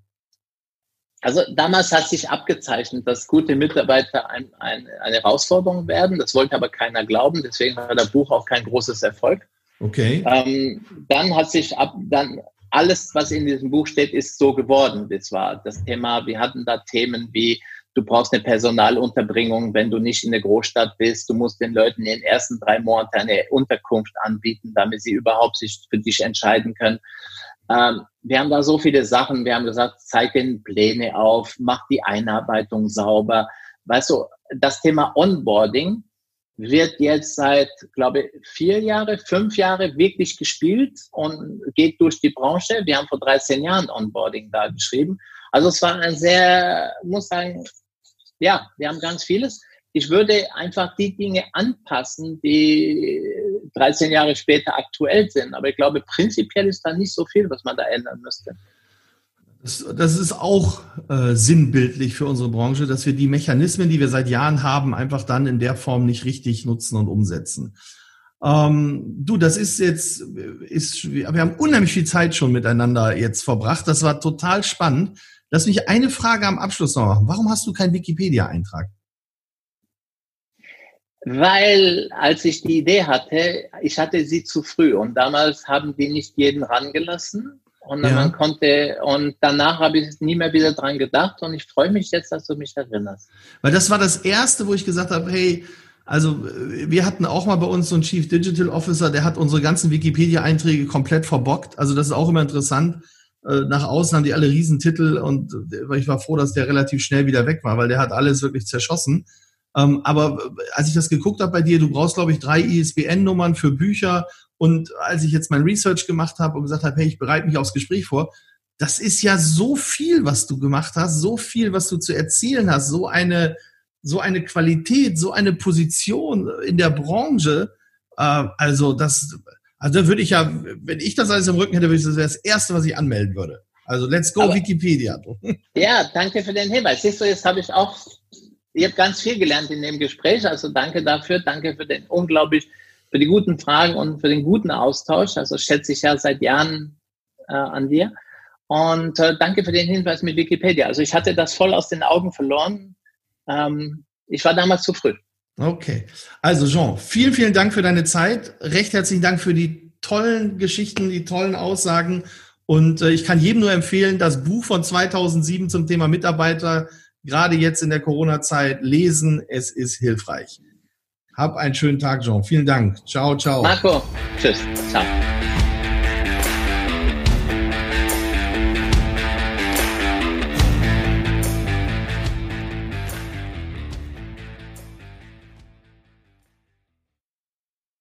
Also damals hat sich abgezeichnet, dass gute Mitarbeiter ein, ein, eine Herausforderung werden. Das wollte aber keiner glauben. Deswegen war das Buch auch kein großes Erfolg. Okay. Ähm, dann hat sich ab, dann alles, was in diesem Buch steht, ist so geworden. Das war das Thema. Wir hatten da Themen wie du brauchst eine Personalunterbringung, wenn du nicht in der Großstadt bist. Du musst den Leuten in den ersten drei Monaten eine Unterkunft anbieten, damit sie überhaupt sich für dich entscheiden können. Ähm, wir haben da so viele Sachen. Wir haben gesagt, zeig den Pläne auf, mach die Einarbeitung sauber. Weißt du, das Thema Onboarding wird jetzt seit, glaube ich, vier Jahre, fünf Jahre wirklich gespielt und geht durch die Branche. Wir haben vor 13 Jahren Onboarding da geschrieben. Also es war ein sehr, muss sagen, ja, wir haben ganz vieles. Ich würde einfach die Dinge anpassen, die 13 Jahre später aktuell sind. Aber ich glaube, prinzipiell ist da nicht so viel, was man da ändern müsste. Das, das ist auch äh, sinnbildlich für unsere Branche, dass wir die Mechanismen, die wir seit Jahren haben, einfach dann in der Form nicht richtig nutzen und umsetzen. Ähm, du, das ist jetzt, ist, wir haben unheimlich viel Zeit schon miteinander jetzt verbracht. Das war total spannend. Lass mich eine Frage am Abschluss noch machen. Warum hast du keinen Wikipedia-Eintrag? Weil, als ich die Idee hatte, ich hatte sie zu früh und damals haben die nicht jeden rangelassen und ja. man konnte und danach habe ich nie mehr wieder dran gedacht und ich freue mich jetzt, dass du mich erinnerst. Weil das war das erste, wo ich gesagt habe, hey, also wir hatten auch mal bei uns so einen Chief Digital Officer, der hat unsere ganzen Wikipedia-Einträge komplett verbockt. Also das ist auch immer interessant. Äh, nach außen haben die alle Riesentitel und ich war froh, dass der relativ schnell wieder weg war, weil der hat alles wirklich zerschossen. Ähm, aber äh, als ich das geguckt habe bei dir, du brauchst, glaube ich, drei ISBN-Nummern für Bücher. Und als ich jetzt mein Research gemacht habe und gesagt habe, hey, ich bereite mich aufs Gespräch vor, das ist ja so viel, was du gemacht hast, so viel, was du zu erzählen hast, so eine, so eine Qualität, so eine Position in der Branche. Äh, also das, also da würde ich ja, wenn ich das alles im Rücken hätte, würde ich das wäre das Erste, was ich anmelden würde. Also let's go Aber, Wikipedia. Ja, danke für den Hinweis. Siehst du, jetzt habe ich auch ich habe ganz viel gelernt in dem Gespräch. Also danke dafür. Danke für den unglaublich, für die guten Fragen und für den guten Austausch. Also schätze ich ja seit Jahren äh, an dir. Und äh, danke für den Hinweis mit Wikipedia. Also ich hatte das voll aus den Augen verloren. Ähm, ich war damals zu früh. Okay. Also Jean, vielen, vielen Dank für deine Zeit. Recht herzlichen Dank für die tollen Geschichten, die tollen Aussagen. Und äh, ich kann jedem nur empfehlen, das Buch von 2007 zum Thema Mitarbeiter gerade jetzt in der Corona-Zeit lesen. Es ist hilfreich. Hab einen schönen Tag, Jean. Vielen Dank. Ciao, ciao. Marco, tschüss. Ciao.